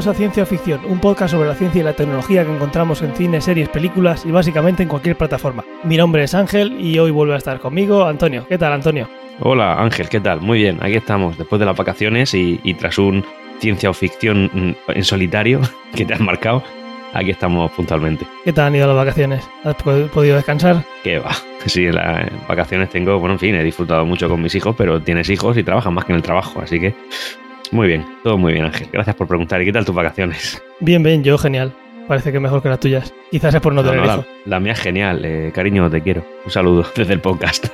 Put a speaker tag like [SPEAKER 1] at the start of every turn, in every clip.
[SPEAKER 1] Bienvenidos a Ciencia Ficción, un podcast sobre la ciencia y la tecnología que encontramos en cine, series, películas y básicamente en cualquier plataforma. Mi nombre es Ángel y hoy vuelve a estar conmigo Antonio. ¿Qué tal, Antonio?
[SPEAKER 2] Hola Ángel, ¿qué tal? Muy bien, aquí estamos, después de las vacaciones y, y tras un ciencia o ficción mm, en solitario que te has marcado, aquí estamos puntualmente.
[SPEAKER 1] ¿Qué tal han ido las vacaciones? ¿Has po- podido descansar?
[SPEAKER 2] ¿Qué va? Sí, en las vacaciones tengo, bueno, en fin, he disfrutado mucho con mis hijos, pero tienes hijos y trabajas más que en el trabajo, así que muy bien, todo muy bien Ángel. Gracias por preguntar. ¿Y qué tal tus vacaciones?
[SPEAKER 1] Bien, bien, yo genial. Parece que mejor que las tuyas. Quizás es por no,
[SPEAKER 2] No,
[SPEAKER 1] tener
[SPEAKER 2] no, la, mía es genial, eh, cariño, te quiero. Un saludo desde el podcast.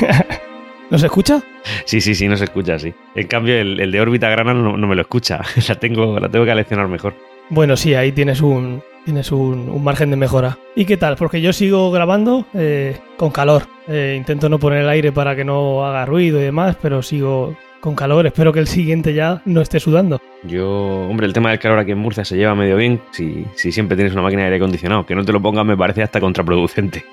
[SPEAKER 1] ¿Nos escucha?
[SPEAKER 2] Sí, sí, sí, no se escucha así. En cambio, el, el de órbita grana no, no me lo escucha. La tengo, la tengo que leccionar mejor.
[SPEAKER 1] Bueno, sí, ahí tienes un, tienes un, un margen de mejora. ¿Y qué tal? Porque yo sigo grabando eh, con calor. Eh, intento no poner el aire para que no haga ruido y demás, pero sigo con calor. Espero que el siguiente ya no esté sudando.
[SPEAKER 2] Yo, hombre, el tema del calor aquí en Murcia se lleva medio bien si, si siempre tienes una máquina de aire acondicionado. Que no te lo pongas me parece hasta contraproducente.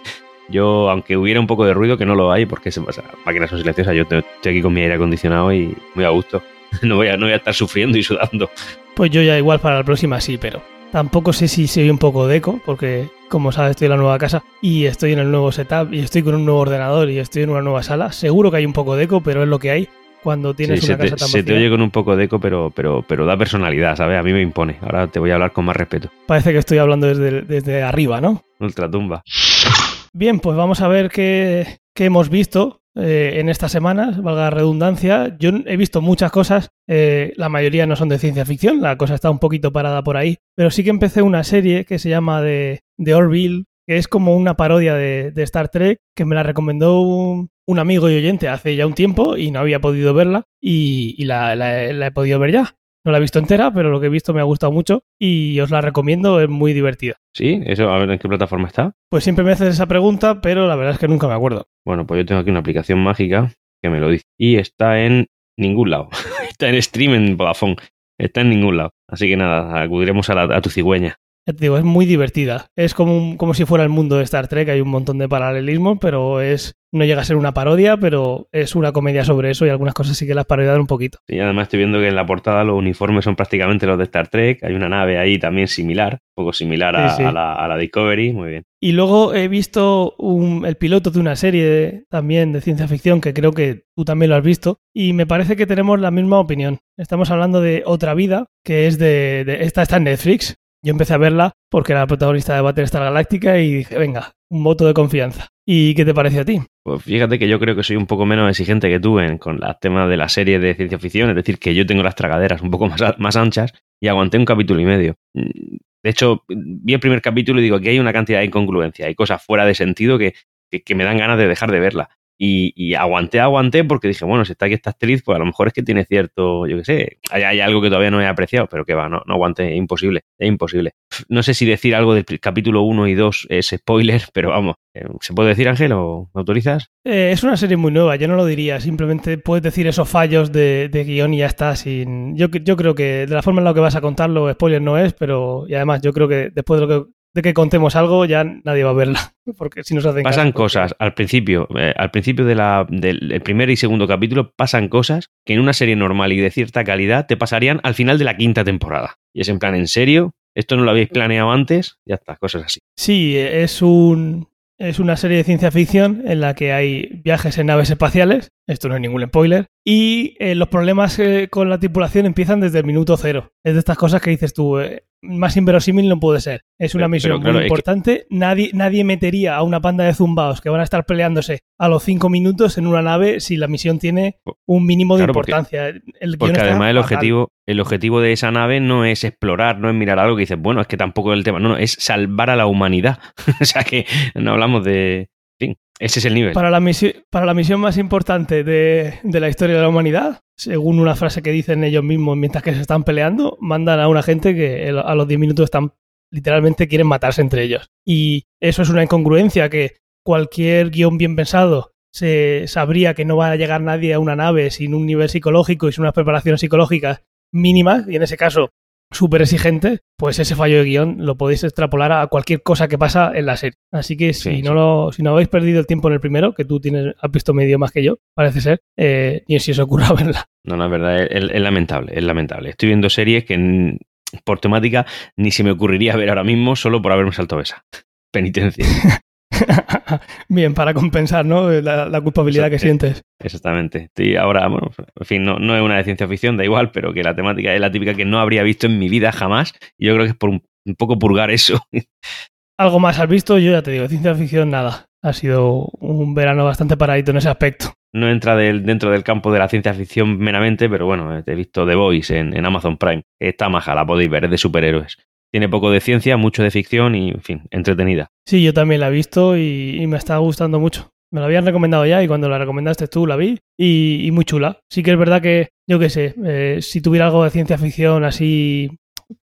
[SPEAKER 2] Yo, aunque hubiera un poco de ruido, que no lo hay, porque se pasa, máquinas son silenciosas, yo estoy aquí con mi aire acondicionado y muy a gusto. No voy a, no voy a estar sufriendo y sudando.
[SPEAKER 1] Pues yo ya igual para la próxima sí, pero tampoco sé si se oye un poco de eco, porque como sabes estoy en la nueva casa y estoy en el nuevo setup y estoy con un nuevo ordenador y estoy en una nueva sala. Seguro que hay un poco de eco, pero es lo que hay cuando tienes
[SPEAKER 2] Sí, se,
[SPEAKER 1] una
[SPEAKER 2] te,
[SPEAKER 1] casa tan
[SPEAKER 2] se te oye con un poco de eco, pero, pero, pero da personalidad, ¿sabes? A mí me impone. Ahora te voy a hablar con más respeto.
[SPEAKER 1] Parece que estoy hablando desde, desde arriba, ¿no?
[SPEAKER 2] Ultratumba.
[SPEAKER 1] Bien, pues vamos a ver qué, qué hemos visto eh, en estas semanas, valga la redundancia. Yo he visto muchas cosas, eh, la mayoría no son de ciencia ficción, la cosa está un poquito parada por ahí, pero sí que empecé una serie que se llama The, The Orville, que es como una parodia de, de Star Trek, que me la recomendó un, un amigo y oyente hace ya un tiempo y no había podido verla y, y la, la- la he podido ver ya. No la he visto entera, pero lo que he visto me ha gustado mucho y os la recomiendo, es muy divertida.
[SPEAKER 2] ¿Sí? Eso, a ver en qué plataforma está.
[SPEAKER 1] Pues siempre me haces esa pregunta, pero la verdad es que nunca me acuerdo.
[SPEAKER 2] Bueno, pues yo tengo aquí una aplicación mágica que me lo dice. Y está en ningún lado. está en stream en Vodafone. Está en ningún lado. Así que nada, acudiremos a, la- a tu cigüeña.
[SPEAKER 1] Ya te digo, es muy divertida. Es como, un- como si fuera el mundo de Star Trek, hay un montón de paralelismos, pero es no llega a ser una parodia, pero es una comedia sobre eso y algunas cosas sí que las parodian un poquito.
[SPEAKER 2] Y además estoy viendo que en la portada los uniformes son prácticamente los de Star Trek. Hay una nave ahí también similar, un poco similar a,
[SPEAKER 1] Sí, sí.
[SPEAKER 2] a la, a la Discovery. Muy bien.
[SPEAKER 1] Y luego he visto un- el piloto de una serie también de ciencia ficción que creo que tú también lo has visto y me parece que tenemos la misma opinión. Estamos hablando de Otra Vida, que es de... de- esta está en Netflix. Yo empecé a verla porque era la protagonista de Battlestar Galactica y dije, venga, un voto de confianza. ¿Y qué te pareció a ti?
[SPEAKER 2] Pues fíjate que yo creo que soy un poco menos exigente que tú en, con el tema de la serie de ciencia ficción, es decir, que yo tengo las tragaderas un poco más, más anchas y aguanté un capítulo y medio. De hecho, vi el primer capítulo y digo que hay una cantidad de incongruencia, hay cosas fuera de sentido que, que me dan ganas de dejar de verla. Y, aguanté, aguanté porque dije, bueno, si está aquí esta actriz, pues a lo mejor es que tiene cierto, yo qué sé, hay, hay algo que todavía no he apreciado, pero que va, no, no aguanté, es imposible, es imposible. No sé si decir algo del capítulo 1 y 2 es spoiler, pero vamos, eh, ¿se puede decir, Ángel, o me autorizas?
[SPEAKER 1] Eh, es una serie muy nueva, yo no lo diría, simplemente puedes decir esos fallos de, de guion y ya está. Sin... Yo, yo creo que de la forma en la que vas a contarlo, spoiler no es, pero y además yo creo que después de, lo que, de que contemos algo ya nadie va a verla, porque si nos hacen
[SPEAKER 2] Pasan
[SPEAKER 1] caso, porque-
[SPEAKER 2] cosas al principio, eh, al principio de la, del el primer y segundo capítulo, pasan cosas que en una serie normal y de cierta calidad te pasarían al final de la quinta temporada. Y es en plan, ¿en serio? ¿Esto no lo habéis planeado antes? Ya está, cosas así.
[SPEAKER 1] Sí, es un es una serie de ciencia ficción en la que hay viajes en naves espaciales. Esto no es ningún spoiler. Y eh, los problemas eh, con la tripulación empiezan desde el minuto cero. Es de estas cosas que dices tú, eh, más inverosímil no puede ser. Es una
[SPEAKER 2] Pero-
[SPEAKER 1] misión
[SPEAKER 2] pero claro,
[SPEAKER 1] muy
[SPEAKER 2] es que-
[SPEAKER 1] importante. Nadie, nadie metería a una panda de zumbaos que van a estar peleándose a los cinco minutos en una nave si la misión tiene un mínimo de
[SPEAKER 2] porque-
[SPEAKER 1] importancia. El
[SPEAKER 2] Porque
[SPEAKER 1] está
[SPEAKER 2] además el
[SPEAKER 1] fatal.
[SPEAKER 2] objetivo, el objetivo de esa nave no es explorar, no es mirar algo que dices, bueno, es que tampoco es el tema, no, no, es salvar a la humanidad. o sea que no hablamos de... Ese es el nivel.
[SPEAKER 1] Para la, misión, más importante de, de la historia de la humanidad, según una frase que dicen ellos mismos mientras que se están peleando, mandan a una gente que a los 10 minutos están literalmente quieren matarse entre ellos. Y eso es una incongruencia que cualquier guion bien pensado se sabría que no va a llegar nadie a una nave sin un nivel psicológico y sin unas preparaciones psicológicas mínimas, y en ese caso súper exigente, pues ese fallo de guion lo podéis extrapolar a cualquier cosa que pasa en la serie. Así que si,
[SPEAKER 2] Sí,
[SPEAKER 1] no,
[SPEAKER 2] sí.
[SPEAKER 1] Lo, si no habéis perdido el tiempo en el primero, que tú tienes, has visto medio más que yo, parece ser, eh, ni si os ocurra verla.
[SPEAKER 2] No, no, es verdad, es, es lamentable, es lamentable. Estoy viendo series que por temática ni se me ocurriría ver ahora mismo solo por haberme saltado esa. Penitencia.
[SPEAKER 1] Bien, para compensar ¿no? la, la culpabilidad que
[SPEAKER 2] eh,
[SPEAKER 1] sientes.
[SPEAKER 2] Exactamente. Estoy ahora, bueno, en fin, no, no es una de ciencia ficción, da igual, pero que la temática es la típica que no habría visto en mi vida jamás. Y yo creo que es por un, un poco purgar eso.
[SPEAKER 1] ¿Algo más has visto? Yo ya te digo, ciencia ficción nada. Ha sido un verano bastante paradito en ese aspecto.
[SPEAKER 2] No entra del- dentro del campo de la ciencia ficción meramente, pero bueno, he visto The Voice en, en Amazon Prime. Está maja, la podéis ver, es de superhéroes. Tiene poco de ciencia, mucho de ficción y, en fin, entretenida.
[SPEAKER 1] Sí, yo también la he visto y, y me está gustando mucho. Me la habían recomendado ya y cuando la recomendaste tú la vi y, y muy chula. Sí que es verdad que, yo qué sé, eh, si tuviera algo de ciencia ficción así,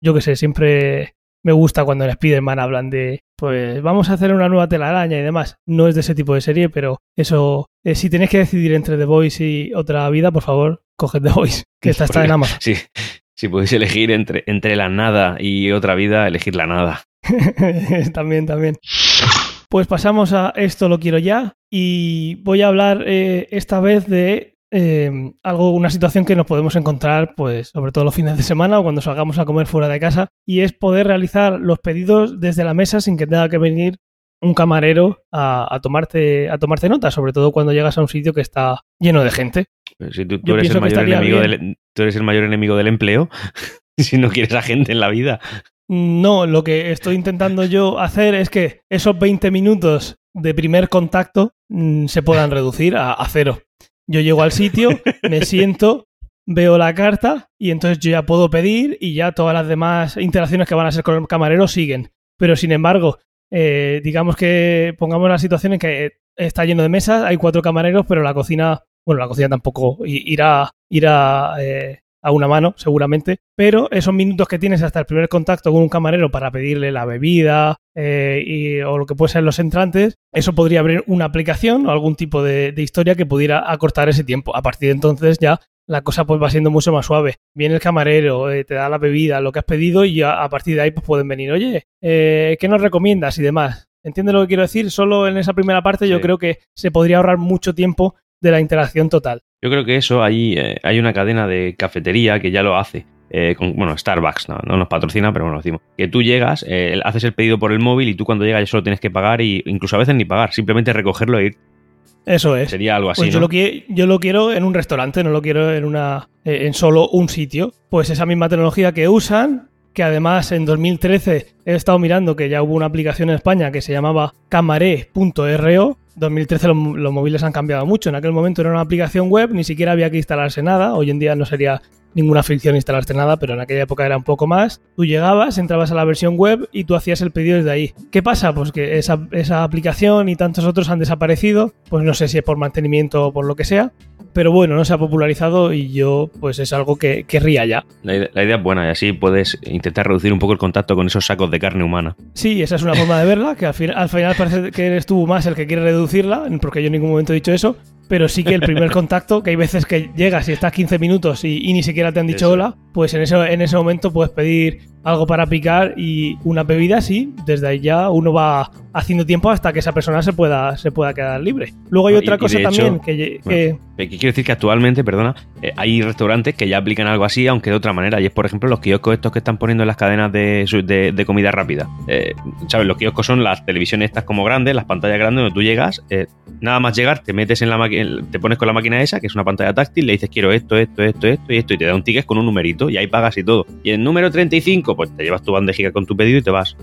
[SPEAKER 1] yo qué sé, siempre me gusta cuando en Spider-Man hablan de, pues vamos a hacer una nueva telaraña y demás. No es de ese tipo de serie, pero eso, eh, si tenéis que decidir entre The Voice y otra vida, por favor, coged The Voice, que esta está en Amazon.
[SPEAKER 2] Sí, si podéis elegir entre, entre la nada y otra vida, elegir la nada.
[SPEAKER 1] también, también. Pues pasamos a esto lo quiero ya y voy a hablar eh, esta vez de eh, algo, una situación que nos podemos encontrar, pues sobre todo los fines de semana o cuando salgamos a comer fuera de casa y es poder realizar los pedidos desde la mesa sin que tenga que venir un camarero a, a tomarte a tomarte nota, sobre todo cuando llegas a un sitio que está lleno de gente.
[SPEAKER 2] Pero Si tú, tú eres el mayor enemigo del, tú eres el mayor enemigo del empleo, si no quieres a gente en la vida.
[SPEAKER 1] No, lo que estoy intentando yo hacer es que esos 20 minutos de primer contacto mm, se puedan reducir a, a cero. Yo llego al sitio, me siento, veo la carta y entonces yo ya puedo pedir y ya todas las demás interacciones que van a ser con el camarero siguen. Pero sin embargo, eh, digamos que pongamos la situación en que está lleno de mesas, hay cuatro camareros, pero la cocina, bueno, la cocina tampoco irá, irá eh, a una mano, seguramente, pero esos minutos que tienes hasta el primer contacto con un camarero para pedirle la bebida eh, y- o lo que puede ser los entrantes, eso podría abrir una aplicación o algún tipo de, de historia que pudiera acortar ese tiempo. A partir de entonces ya la cosa pues va siendo mucho más suave. Viene el camarero, eh, te da la bebida, lo que has pedido y ya a partir de ahí pues pueden venir, oye, eh, ¿qué nos recomiendas? y demás. ¿Entiendes lo que quiero decir? Solo en esa primera parte yo creo que se podría ahorrar mucho tiempo de la interacción total.
[SPEAKER 2] Yo creo que eso, hay, eh, hay una cadena de cafetería que ya lo hace. eh, con, bueno, Starbucks no, no nos patrocina, pero bueno, lo decimos. Que tú llegas, eh, haces el pedido por el móvil y tú cuando llegas ya solo tienes que pagar y incluso a veces ni pagar, simplemente recogerlo e ir.
[SPEAKER 1] Eso es.
[SPEAKER 2] Sería algo así,
[SPEAKER 1] Pues yo,
[SPEAKER 2] ¿no?
[SPEAKER 1] lo qui- yo lo quiero en un restaurante, no lo quiero en una eh, en solo un sitio. Pues esa misma tecnología que usan, que además en 2013 he estado mirando que ya hubo una aplicación en España que se llamaba camaré.ro. 2013 los, los móviles han cambiado mucho. En aquel momento era una aplicación web, ni siquiera había que instalarse nada. Hoy en día no sería ninguna fricción instalarte nada, pero en aquella época era un poco más. Tú llegabas, entrabas a la versión web y tú hacías el pedido desde ahí. ¿Qué pasa? Pues que esa, esa aplicación y tantos otros han desaparecido. Pues no sé si es por mantenimiento o por lo que sea. Pero bueno, no se ha popularizado y yo pues es algo que querría ya.
[SPEAKER 2] La idea, la idea es buena y así puedes intentar reducir un poco el contacto con esos sacos de carne humana.
[SPEAKER 1] Sí, esa es una forma de verla, que al, fin- al final parece que eres tú más el que quiere reducirla, porque yo en ningún momento he dicho eso, pero sí que el primer contacto, que hay veces que llegas y estás 15 minutos y, y ni siquiera te han dicho
[SPEAKER 2] Eso.
[SPEAKER 1] hola, pues en ese, en ese momento puedes pedir algo para picar y una bebida, sí, desde ahí ya uno va haciendo tiempo hasta que esa persona se pueda, se pueda quedar libre. Luego hay otra
[SPEAKER 2] y
[SPEAKER 1] cosa
[SPEAKER 2] hecho,
[SPEAKER 1] también que... que-
[SPEAKER 2] que Quiero decir que actualmente, perdona, eh, hay restaurantes que ya aplican algo así, aunque de otra manera. Y es, por ejemplo, los kioscos estos que están poniendo en las cadenas de, de- de comida rápida. Eh, ¿Sabes? Los kioscos son las televisiones estas como grandes, las pantallas grandes donde tú llegas, eh, nada más llegar, te metes en la máquina, te pones con la máquina esa, que es una pantalla táctil, le dices quiero esto, esto, esto, esto y esto, y te da un ticket con un numerito y ahí pagas y todo. Y el número 35, pues te llevas tu bandejica con tu pedido y te vas.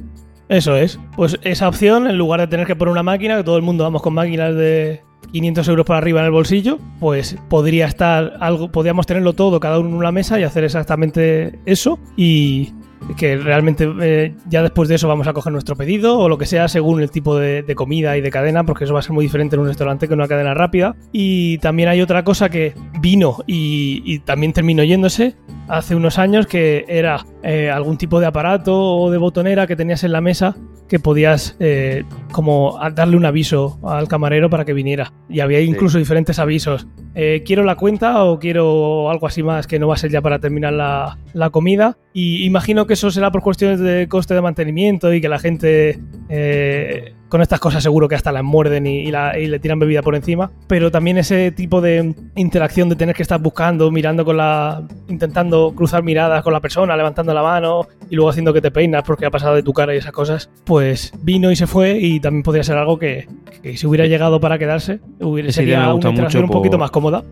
[SPEAKER 1] Eso es. Pues esa opción, en lugar de tener que poner una máquina, que todo el mundo vamos con máquinas de 500 euros para arriba en el bolsillo, pues podría estar algo, podríamos tenerlo todo cada uno en una mesa y hacer exactamente eso y que realmente eh, ya después de eso vamos a coger nuestro pedido o lo que sea según el tipo de, comida y de cadena porque eso va a ser muy diferente en un restaurante que en una cadena rápida. Y también hay otra cosa que vino y, y también terminó yéndose hace unos años que era eh, algún tipo de aparato o de botonera que tenías en la mesa que podías eh, como darle un aviso al camarero para que viniera. Y había incluso diferentes avisos. Eh, quiero la cuenta o quiero algo así más que no va a ser ya para terminar la, la comida. Y imagino que eso será por cuestiones de coste de mantenimiento y que la gente eh, con estas cosas seguro que hasta la muerden y, le tiran bebida por encima. Pero también ese tipo de interacción de tener que estar buscando, mirando con la. intentando cruzar miradas con la persona, levantando la mano y luego haciendo que te peinas porque ha pasado de tu cara y esas cosas, pues vino y se fue y también podría ser algo que, si hubiera llegado para quedarse, hubiera, sería una interacción un poquito más cómoda.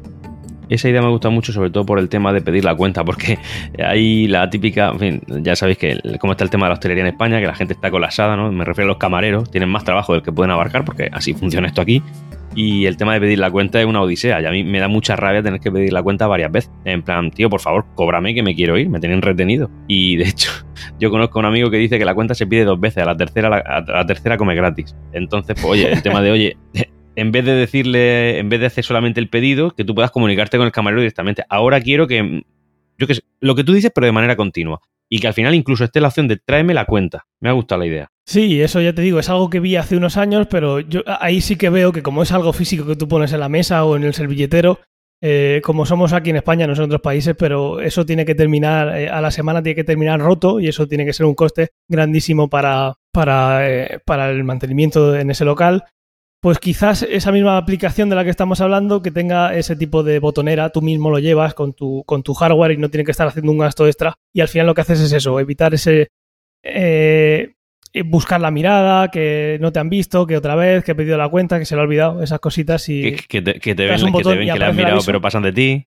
[SPEAKER 2] Esa idea me gusta mucho, sobre todo por el tema de pedir la cuenta, porque hay la típica, en fin, ya sabéis que cómo está el tema de la hostelería en España, que la gente está colapsada, ¿no? Me refiero a los camareros, tienen más trabajo del que pueden abarcar, porque así funciona esto aquí. Y el tema de pedir la cuenta es una odisea. Y a mí me da mucha rabia tener que pedir la cuenta varias veces. En plan, tío, por favor, cóbrame que me quiero ir. Me tienen retenido. Y de hecho, yo conozco a un amigo que dice que la cuenta se pide dos veces. A la tercera, a la tercera come gratis. Entonces, pues, oye, el tema de, oye, en vez de decirle, en vez de hacer solamente el pedido, que tú puedas comunicarte con el camarero directamente. Ahora quiero que, yo que sé, lo que tú dices, pero de manera continua. Y que al final incluso esté la opción de tráeme la cuenta. Me ha gustado la idea.
[SPEAKER 1] Sí, eso ya te digo, es algo que vi hace unos años, pero yo ahí sí que veo que como es algo físico que tú pones en la mesa o en el servilletero, eh, como somos aquí en España, no en otros países, pero eso tiene que terminar, eh, a la semana tiene que terminar roto y eso tiene que ser un coste grandísimo para, para, eh, para el mantenimiento en ese local pues quizás esa misma aplicación de la que estamos hablando, que tenga ese tipo de botonera, tú mismo lo llevas con tu, con tu hardware y no tiene que estar haciendo un gasto extra. Y al final lo que haces es eso, evitar ese... Eh, buscar la mirada, que no te han visto, que otra vez, que he pedido la cuenta, que se le ha olvidado, esas cositas y...
[SPEAKER 2] Que, te, ven, que, te ven, que, le han mirado pero pasan de ti.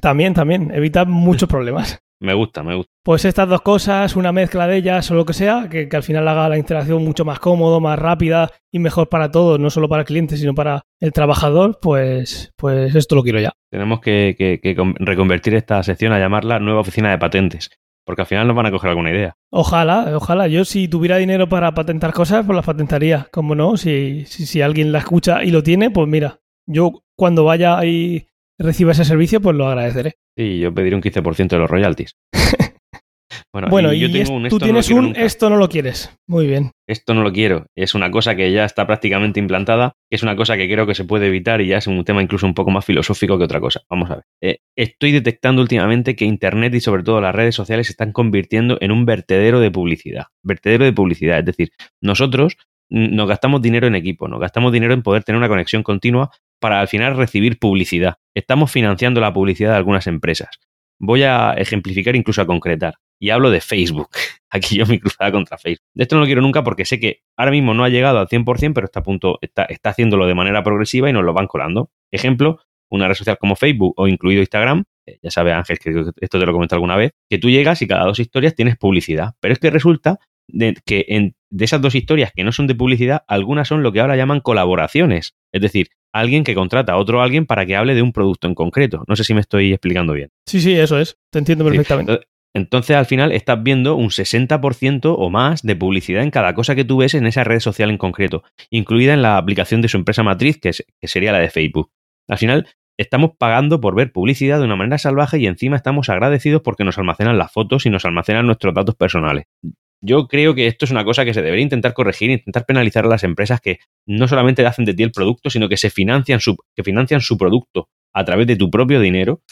[SPEAKER 1] También, también, evita muchos problemas.
[SPEAKER 2] Me gusta, me gusta.
[SPEAKER 1] Pues estas dos cosas, una mezcla de ellas o lo que sea, que, al final haga la interacción mucho más cómodo, más rápida y mejor para todos, no solo para el cliente, sino para el trabajador, pues, pues esto lo quiero ya.
[SPEAKER 2] Tenemos que, reconvertir esta sección a llamarla nueva oficina de patentes, porque al final nos van a coger alguna idea.
[SPEAKER 1] Ojalá, ojalá. Yo si tuviera dinero para patentar cosas, pues las patentaría. Como no, si, si, si alguien la escucha y lo tiene, pues mira, yo cuando vaya y reciba ese servicio, pues lo agradeceré.
[SPEAKER 2] Sí, yo pediré un 15% de los royalties.
[SPEAKER 1] bueno, y, yo tengo un tú tienes un esto no lo quieres. Muy bien.
[SPEAKER 2] Esto no lo quiero. Es una cosa que ya está prácticamente implantada. Es una cosa que creo que se puede evitar y ya es un tema incluso un poco más filosófico que otra cosa. Vamos a ver. Eh, estoy detectando últimamente que Internet y sobre todo las redes sociales se están convirtiendo en un vertedero de publicidad. Vertedero de publicidad. Es decir, nosotros nos gastamos dinero en equipo, nos gastamos dinero en poder tener una conexión continua para al final recibir publicidad. Estamos financiando la publicidad de algunas empresas. Voy a ejemplificar, incluso a concretar. Y hablo de Facebook. Aquí yo me cruzaba contra Facebook. De esto no lo quiero nunca porque sé que ahora mismo no ha llegado al 100%, pero está, a punto, está, está haciéndolo de manera progresiva y nos lo van colando. Ejemplo, una red social como Facebook o incluido Instagram, eh, ya sabe Ángel que esto te lo comenté alguna vez, que tú llegas y cada dos historias tienes publicidad. Pero es que resulta que en, de esas dos historias que no son de publicidad, algunas son lo que ahora llaman colaboraciones. Es decir, alguien que contrata a otro alguien para que hable de un producto en concreto. No sé si me estoy explicando bien.
[SPEAKER 1] Sí, sí, eso es. Te entiendo perfectamente.
[SPEAKER 2] Entonces, al final, estás viendo un 60% o más de publicidad en cada cosa que tú ves en esa red social en concreto, incluida en la aplicación de su empresa matriz, que, que sería la de Facebook. Al final, estamos pagando por ver publicidad de una manera salvaje y encima estamos agradecidos porque nos almacenan las fotos y nos almacenan nuestros datos personales. Yo creo que esto es una cosa que se debería intentar corregir, intentar penalizar a las empresas que no solamente hacen de ti el producto, sino que se financian su, que financian su producto a través de tu propio dinero.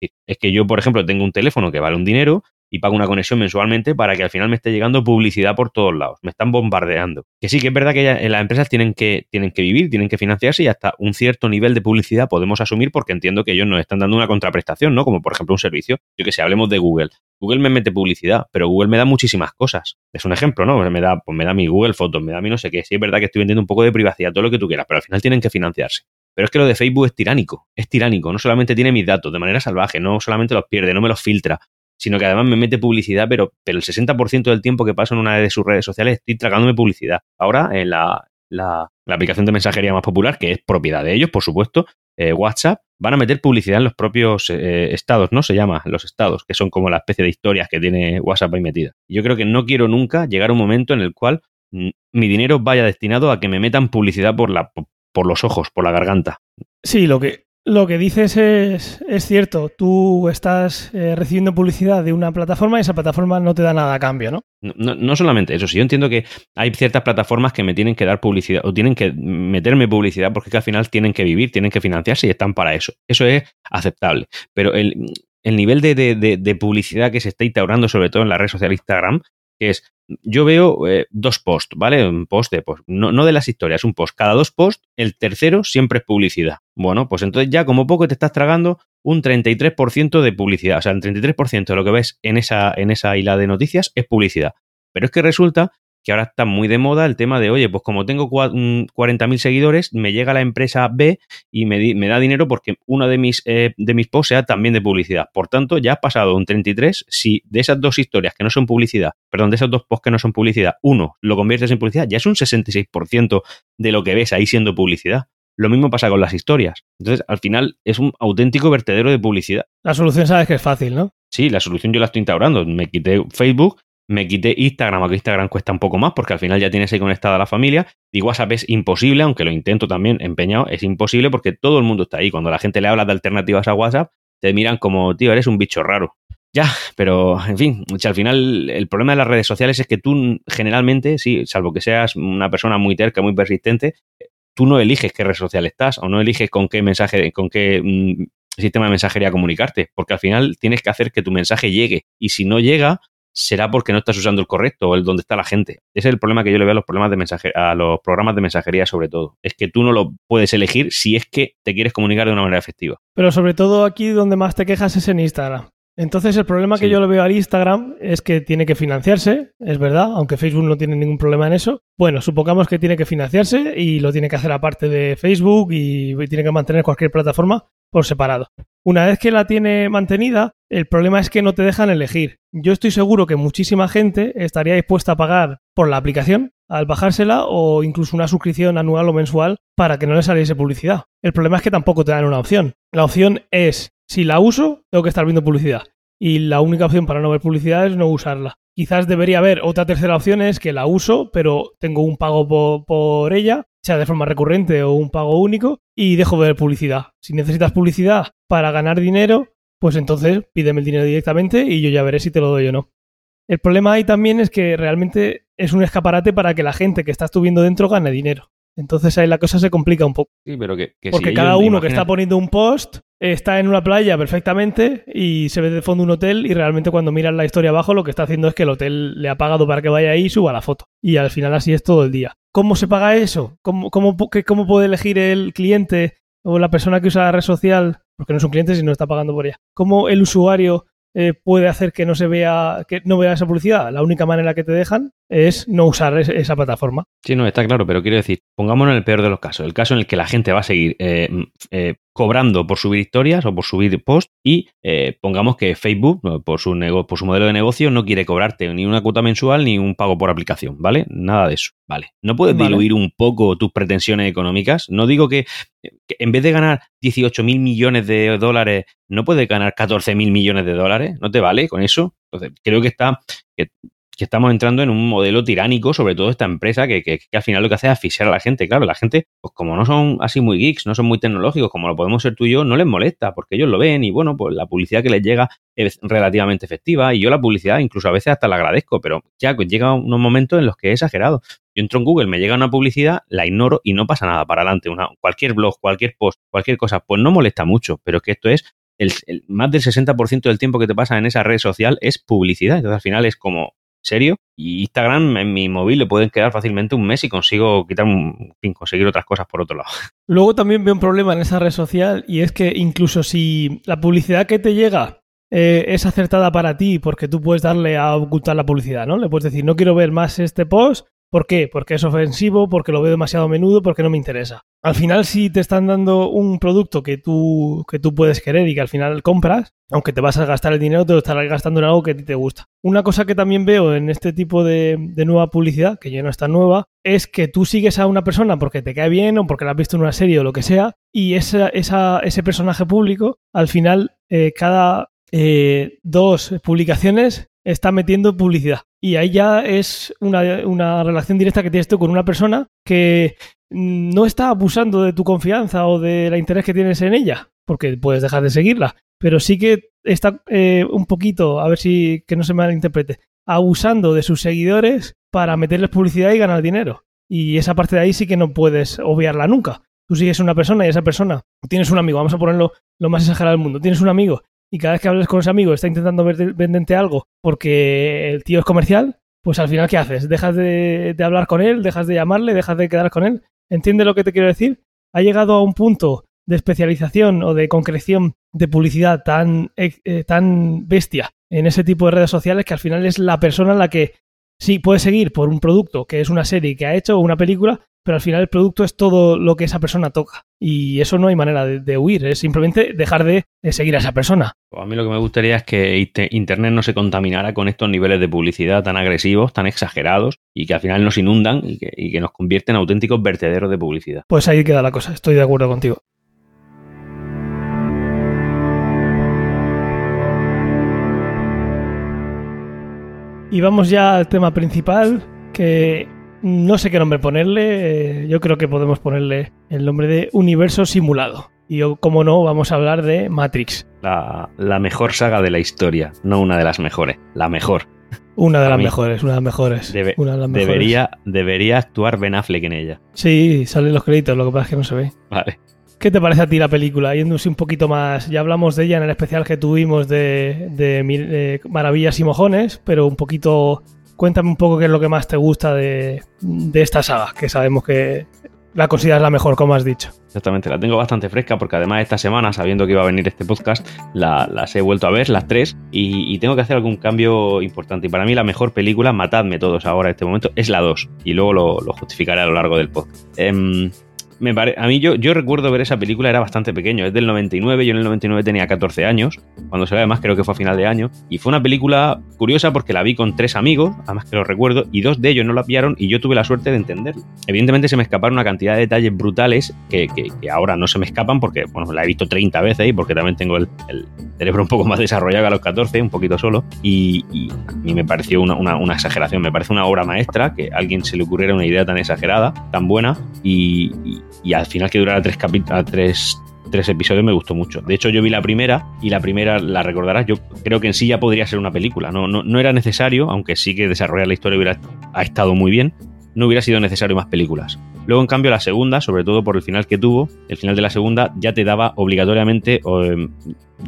[SPEAKER 2] Es que yo, por ejemplo, tengo un teléfono que vale un dinero y pago una conexión mensualmente para que al final me esté llegando publicidad por todos lados. Me están bombardeando. Que sí, que es verdad que las empresas tienen que, tienen que vivir, tienen que financiarse y hasta un cierto nivel de publicidad podemos asumir porque entiendo que ellos nos están dando una contraprestación, ¿no? Como por ejemplo un servicio. Yo que sé, hablemos de Google. Google me mete publicidad, pero Google me da muchísimas cosas. Es un ejemplo, ¿no? Me da, pues me da mi Google Fotos, me da mi no sé qué. Sí, es verdad que estoy vendiendo un poco de privacidad, todo lo que tú quieras, pero al final tienen que financiarse. Pero es que lo de Facebook es tiránico, es tiránico. No solamente tiene mis datos de manera salvaje, no solamente los pierde, no me los filtra, sino que además me mete publicidad, pero, pero el 60% del tiempo que paso en una de sus redes sociales estoy tragándome publicidad. Ahora, en la, la, aplicación de mensajería más popular, que es propiedad de ellos, por supuesto, eh, WhatsApp, van a meter publicidad en los propios eh, estados, ¿no? Se llama los estados, que son como la especie de historias que tiene WhatsApp ahí metida. Yo creo que no quiero nunca llegar a un momento en el cual mi dinero vaya destinado a que me metan publicidad por, la, por los ojos, por la garganta.
[SPEAKER 1] Sí, lo que, Lo que dices es, cierto. Tú estás eh, recibiendo publicidad de una plataforma y esa plataforma no te da nada a cambio, ¿no?
[SPEAKER 2] No, no solamente eso, si yo entiendo que hay ciertas plataformas que me tienen que dar publicidad o tienen que meterme publicidad porque al final tienen que vivir, tienen que financiarse y están para eso. Eso es aceptable. Pero el, el nivel de, de, de, publicidad que se está instaurando, sobre todo en la red social Instagram, que es, yo veo eh, dos posts, ¿vale? Un post de, pues, no, no, de las historias, un post. Cada dos posts, el tercero siempre es publicidad. Bueno, pues entonces ya como poco te estás tragando un 33% de publicidad. O sea, el 33% de lo que ves en esa, en esa isla de noticias es publicidad. Pero es que resulta que ahora está muy de moda el tema de, oye, pues como tengo 40.000 seguidores, me llega la empresa B y me, me da dinero porque uno de mis, eh, de mis posts sea también de publicidad. Por tanto, ya has pasado un 33. Si de esas dos historias que no son publicidad, perdón, de esos dos posts que no son publicidad, uno lo conviertes en publicidad, ya es un 66% de lo que ves ahí siendo publicidad. Lo mismo pasa con las historias. Entonces, al final, es un auténtico vertedero de publicidad.
[SPEAKER 1] La solución sabes que es fácil, ¿no?
[SPEAKER 2] Sí, la solución yo la estoy instaurando. Me quité Facebook me quité Instagram, aunque Instagram cuesta un poco más porque al final ya tienes ahí conectada la familia. Y WhatsApp es imposible, aunque lo intento también empeñado, es imposible porque todo el mundo está ahí. Cuando la gente le habla de alternativas a WhatsApp, te miran como, tío, eres un bicho raro. Ya, pero en fin, al final el problema de las redes sociales es que tú generalmente, sí, salvo que seas una persona muy terca, muy persistente, tú no eliges qué red social estás o no eliges con qué mensaje, con qué mm, sistema de mensajería comunicarte, porque al final tienes que hacer que tu mensaje llegue y si no llega, será porque no estás usando el correcto o el donde está la gente. Ese es el problema que yo le veo a los problemas de mensaje, a los programas de mensajería sobre todo. Es que tú no lo puedes elegir si es que te quieres comunicar de una manera efectiva.
[SPEAKER 1] Pero sobre todo aquí donde más te quejas es en Instagram. Entonces el problema que yo le veo al Instagram es que tiene que financiarse, es verdad, aunque Facebook no tiene ningún problema en eso. Bueno, supongamos que tiene que financiarse y lo tiene que hacer aparte de Facebook y tiene que mantener cualquier plataforma por separado. Una vez que la tiene mantenida, el problema es que no te dejan elegir. Yo estoy seguro que muchísima gente estaría dispuesta a pagar por la aplicación al bajársela o incluso una suscripción anual o mensual para que no le saliese publicidad. El problema es que tampoco te dan una opción. La opción es si la uso, tengo que estar viendo publicidad. Y la única opción para no ver publicidad es no usarla. Quizás debería haber otra tercera opción, es que la uso, pero tengo un pago por, ella, sea de forma recurrente o un pago único, y dejo de ver publicidad. Si necesitas publicidad para ganar dinero, pues entonces pídeme el dinero directamente y yo ya veré si te lo doy o no. El problema ahí también es que realmente es un escaparate para que la gente que estás viendo dentro gane dinero. Entonces ahí la cosa se complica un poco.
[SPEAKER 2] Sí, pero que,
[SPEAKER 1] Porque cada uno que está poniendo un post está en una playa perfectamente y se ve de fondo un hotel y realmente cuando miras la historia abajo lo que está haciendo es que el hotel le ha pagado para que vaya ahí y suba la foto. Y al final así es todo el día. ¿Cómo se paga eso? ¿Cómo, cómo, cómo puede elegir el cliente o la persona que usa la red social? Porque no es un cliente si no está pagando por ella. ¿Cómo el usuario eh, puede hacer que no se vea, que no vea esa publicidad. La única manera que te dejan es no usar esa plataforma.
[SPEAKER 2] Sí, no, está claro, pero quiero decir, pongámonos en el peor de los casos, el caso en el que la gente va a seguir eh, eh, cobrando por subir historias o por subir posts y pongamos que Facebook, por su, por su modelo de negocio, no quiere cobrarte ni una cuota mensual ni un pago por aplicación, ¿vale? Nada de eso, ¿vale? ¿No puedes diluir un poco tus pretensiones económicas? No digo que, que en vez de ganar 18 mil millones de dólares, no puedes ganar 14 mil millones de dólares, ¿no te vale con eso? Entonces, creo que está, que que estamos entrando en un modelo tiránico, sobre todo esta empresa, que, que, al final lo que hace es asfixiar a la gente. Claro, la gente, pues como no son así muy geeks, no son muy tecnológicos, como lo podemos ser tú y yo, no les molesta, porque ellos lo ven y bueno, pues la publicidad que les llega es relativamente efectiva y yo la publicidad incluso a veces hasta la agradezco, pero ya pues llega unos momentos en los que es exagerado. Yo entro en Google, me llega una publicidad, la ignoro y no pasa nada para adelante. Una, cualquier blog, cualquier post, cualquier cosa, pues no molesta mucho, pero es que esto es el, más del 60% del tiempo que te pasa en esa red social es publicidad. Entonces al final es como, serio. Y Instagram en mi móvil le pueden quedar fácilmente un mes y consigo quitar un, fin, conseguir otras cosas por otro lado.
[SPEAKER 1] Luego también veo un problema en esa red social y es que incluso si la publicidad que te llega eh, es acertada para ti porque tú puedes darle a ocultar la publicidad, ¿no? Le puedes decir, no quiero ver más este post ¿Por qué? Porque es ofensivo, porque lo veo demasiado a menudo, porque no me interesa. Al final, si te están dando un producto que tú, que tú puedes querer y que al final compras, aunque te vas a gastar el dinero, te lo estarás gastando en algo que a ti te gusta. Una cosa que también veo en este tipo de, nueva publicidad, que ya no está nueva, es que tú sigues a una persona porque te cae bien o porque la has visto en una serie o lo que sea, y ese personaje público, al final, eh, cada eh, dos publicaciones está metiendo publicidad. Y ahí ya es una, una relación directa que tienes tú con una persona que no está abusando de tu confianza o del interés que tienes en ella, porque puedes dejar de seguirla, pero sí que está eh, un poquito, a ver si que no se malinterprete, abusando de sus seguidores para meterles publicidad y ganar dinero. Y esa parte de ahí sí que no puedes obviarla nunca. Tú sigues una persona y esa persona, tienes un amigo, vamos a ponerlo lo más exagerado del mundo, tienes un amigo y cada vez que hables con ese amigo está intentando venderte algo porque el tío es comercial, pues al final ¿qué haces? Dejas de, hablar con él, dejas de llamarle, dejas de quedar con él. ¿Entiendes lo que te quiero decir? Ha llegado a un punto de especialización o de concreción de publicidad tan, eh, tan bestia en ese tipo de redes sociales que al final es la persona la que sí puedes seguir por un producto que es una serie que ha hecho o una película, pero al final el producto es todo lo que esa persona toca. Y eso no hay manera de, huir, es simplemente dejar de, seguir a esa persona.
[SPEAKER 2] Pues a mí lo que me gustaría es que Internet no se contaminara con estos niveles de publicidad tan agresivos, tan exagerados, y que al final nos inundan y que, y que nos convierten en auténticos vertederos de publicidad.
[SPEAKER 1] Pues ahí queda la cosa, estoy de acuerdo contigo. Y vamos ya al tema principal, que no sé qué nombre ponerle, eh, yo creo que podemos ponerle el nombre de Universo Simulado. Y como no, vamos a hablar de Matrix.
[SPEAKER 2] La, mejor saga de la historia, no una de las mejores, la mejor.
[SPEAKER 1] Una de las mejores, una de las mejores.
[SPEAKER 2] Debería, debería actuar Ben Affleck en ella.
[SPEAKER 1] Sí, salen los créditos, lo que pasa es que no se ve.
[SPEAKER 2] Vale.
[SPEAKER 1] ¿Qué te parece a ti la película? Yéndose un poquito más, ya hablamos de ella en el especial que tuvimos de, Maravillas y Mojones, pero un poquito cuéntame un poco qué es lo que más te gusta de, esta saga, que sabemos que la consideras la mejor, como has dicho.
[SPEAKER 2] Exactamente, la tengo bastante fresca porque además esta semana, sabiendo que iba a venir este podcast, las he vuelto a ver, las tres, y, tengo que hacer algún cambio importante. Y para mí la mejor película, matadme todos ahora en este momento, es la 2, y luego lo, justificaré a lo largo del podcast. Em, me a mí yo, yo recuerdo ver esa película, era bastante pequeño, es del 99, yo en el 99 tenía 14 años, cuando se ve además creo que fue a final de año, y fue una película curiosa porque la vi con tres amigos, además que lo recuerdo, y dos de ellos no la pillaron y yo tuve la suerte de entenderlo. Evidentemente se me escaparon una cantidad de detalles brutales que, ahora no se me escapan porque, bueno, la he visto 30 veces y porque también tengo el, cerebro un poco más desarrollado que a los 14, un poquito solo, y, a mí me pareció una, exageración, me parece una obra maestra que a alguien se le ocurriera una idea tan exagerada, tan buena, y al final que durara tres, tres, tres episodios me gustó mucho. De hecho, yo vi la primera y la primera, la recordarás, yo creo que en sí ya podría ser una película. No, no, no era necesario, aunque sí que desarrollar la historia hubiera, ha estado muy bien, no hubiera sido necesario más películas. Luego, en cambio, la segunda, sobre todo por el final que tuvo, el final de la segunda ya te daba obligatoriamente, em,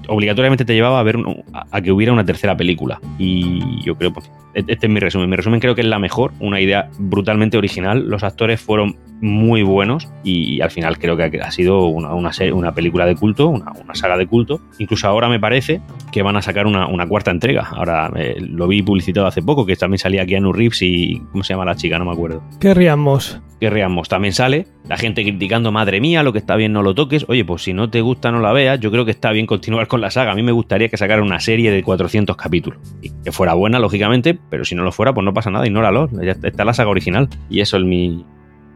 [SPEAKER 2] obligatoriamente te llevaba a ver a, que hubiera una tercera película. Y yo creo, pues, e-, este es mi resumen. Mi resumen creo que es la mejor, una idea brutalmente original. Los actores fueron muy buenos y, al final creo que ha sido una, una, película de culto, una, saga de culto. Incluso ahora me parece que van a sacar una, cuarta entrega. Ahora eh, lo vi publicitado hace poco, que también salía Keanu Reeves y ¿cómo se llama la chica? No me acuerdo.
[SPEAKER 1] Querríamos.
[SPEAKER 2] Querríamos también sale, la gente criticando, madre mía, lo que está bien no lo toques. Oye, pues si no te gusta no la veas, yo creo que está bien continuar con la saga. A mí me gustaría que sacaran una serie de 400 capítulos. Y que fuera buena, lógicamente, pero si no lo fuera, pues no pasa nada, ignóralo. Ya está la saga original. Y eso es mi,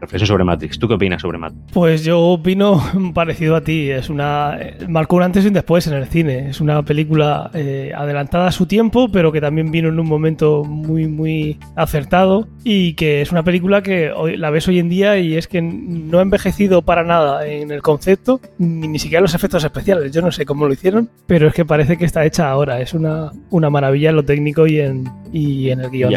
[SPEAKER 2] reflexión sobre Matrix. ¿Tú qué opinas sobre Matrix?
[SPEAKER 1] Pues yo opino parecido a ti. Es una. Marcó un antes y un después en el cine. Es una película eh, adelantada a su tiempo, pero que también vino en un momento muy, muy acertado. Y que es una película que hoy, la ves hoy en día y es que no ha envejecido para nada en el concepto, ni, ni siquiera los efectos especiales. Yo no sé cómo lo hicieron, pero es que parece que está hecha ahora. Es una, una maravilla en lo técnico y en, y en el guion.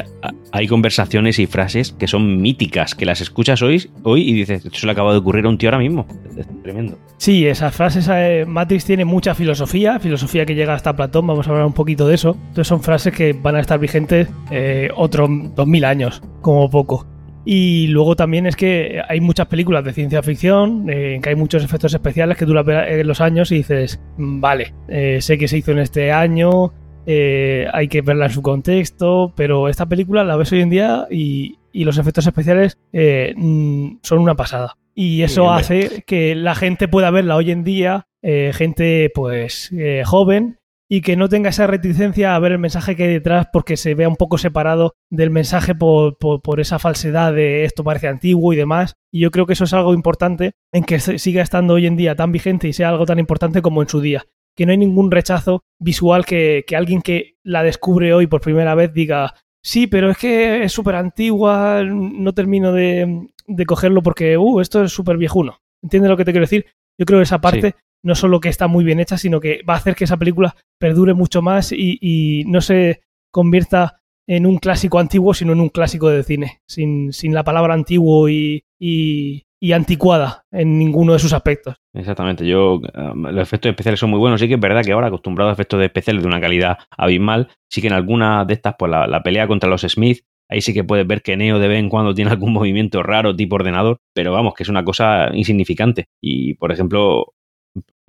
[SPEAKER 2] hay conversaciones y frases que son míticas, que las escuchas hoy hoy y dices, esto se le acaba de ocurrir a un tío ahora mismo. Es tremendo.
[SPEAKER 1] Sí, esas frases, eh, Matrix tiene mucha filosofía, filosofía que llega hasta Platón, vamos a hablar un poquito de eso. Entonces son frases que van a estar vigentes eh, otros 2000 años, como poco. Y luego también es que hay muchas películas de ciencia ficción, eh, que hay muchos efectos especiales que duran los años y dices, mm, vale, sé que se hizo en este año, hay que verla en su contexto, pero esta película la ves hoy en día y, y los efectos especiales eh, mm, son una pasada. Y eso hace que la gente pueda verla hoy en día, eh, gente pues eh, joven, y que no tenga esa reticencia a ver el mensaje que hay detrás porque se vea un poco separado del mensaje por, por, esa falsedad de esto parece antiguo y demás. Y yo creo que eso es algo importante en que siga estando hoy en día tan vigente y sea algo tan importante como en su día. Que no hay ningún rechazo visual que, que alguien que la descubre hoy por primera vez diga sí, pero es que es súper antigua, no termino de, de, cogerlo porque, uh, esto es súper viejuno. ¿Entiendes lo que te quiero decir? Yo creo que esa parte no solo que está muy bien hecha, sino que va a hacer que esa película perdure mucho más y, y no se convierta en un clásico antiguo, sino en un clásico de cine, sin, sin la palabra antiguo y, y, y, anticuada en ninguno de sus aspectos.
[SPEAKER 2] Exactamente, yo um, los efectos especiales son muy buenos, sí que es verdad que ahora acostumbrado a efectos especiales de una calidad abismal, sí que en algunas de estas, pues la, la pelea contra los Smith, ahí sí que puedes ver que Neo de vez en cuando tiene algún movimiento raro tipo ordenador, pero vamos, que es una cosa insignificante. Y, por ejemplo,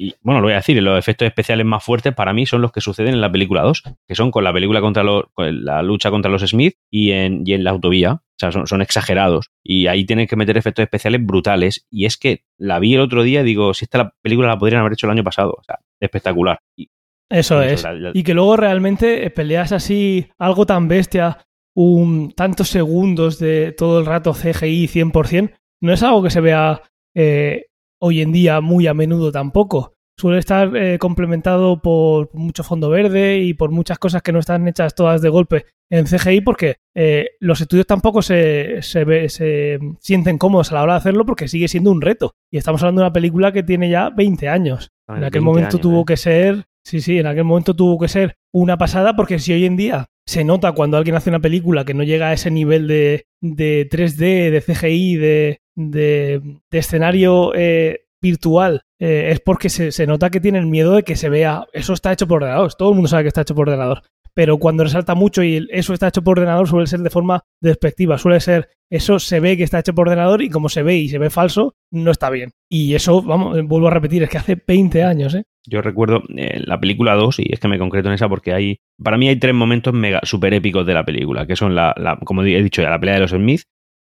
[SPEAKER 2] y bueno, lo voy a decir, los efectos especiales más fuertes para mí son los que suceden en la película 2, que son con la película contra los, la lucha contra los Smith y en, y en la autovía. O sea, son, son, exagerados. Y ahí tienen que meter efectos especiales brutales. Y es que la vi el otro día y digo, si esta la película la podrían haber hecho el año pasado. O sea, espectacular. Y,
[SPEAKER 1] eso es. La, la... Y que luego realmente peleas así, algo tan bestia, un tantos segundos de todo el rato CGI 100%, no es algo que se vea eh, hoy en día muy a menudo tampoco. Suele estar eh, complementado por mucho fondo verde y por muchas cosas que no están hechas todas de golpe en CGI porque eh, los estudios tampoco se, se, ve, se, sienten cómodos a la hora de hacerlo porque sigue siendo un reto. Y estamos hablando de una película que tiene ya 20 años. En aquel momento
[SPEAKER 2] años,
[SPEAKER 1] tuvo
[SPEAKER 2] eh.
[SPEAKER 1] que ser, sí, sí, en aquel momento tuvo que ser una pasada porque si hoy en día se nota cuando alguien hace una película que no llega a ese nivel de, de 3D, de CGI, de, de, escenario eh, virtual, eh, es porque se, se, nota que tienen miedo de que se vea, eso está hecho por ordenador, todo el mundo sabe que está hecho por ordenador, pero cuando resalta mucho y eso está hecho por ordenador suele ser de forma despectiva, suele ser, eso se ve que está hecho por ordenador y como se ve y se ve falso, no está bien. Y eso, vamos, vuelvo a repetir, es que hace 20 años, ¿eh?
[SPEAKER 2] Yo recuerdo eh, la película 2, y es que me concreto en esa porque hay, para mí hay tres momentos mega super épicos de la película, que son la, la como he dicho ya, la pelea de los Smith,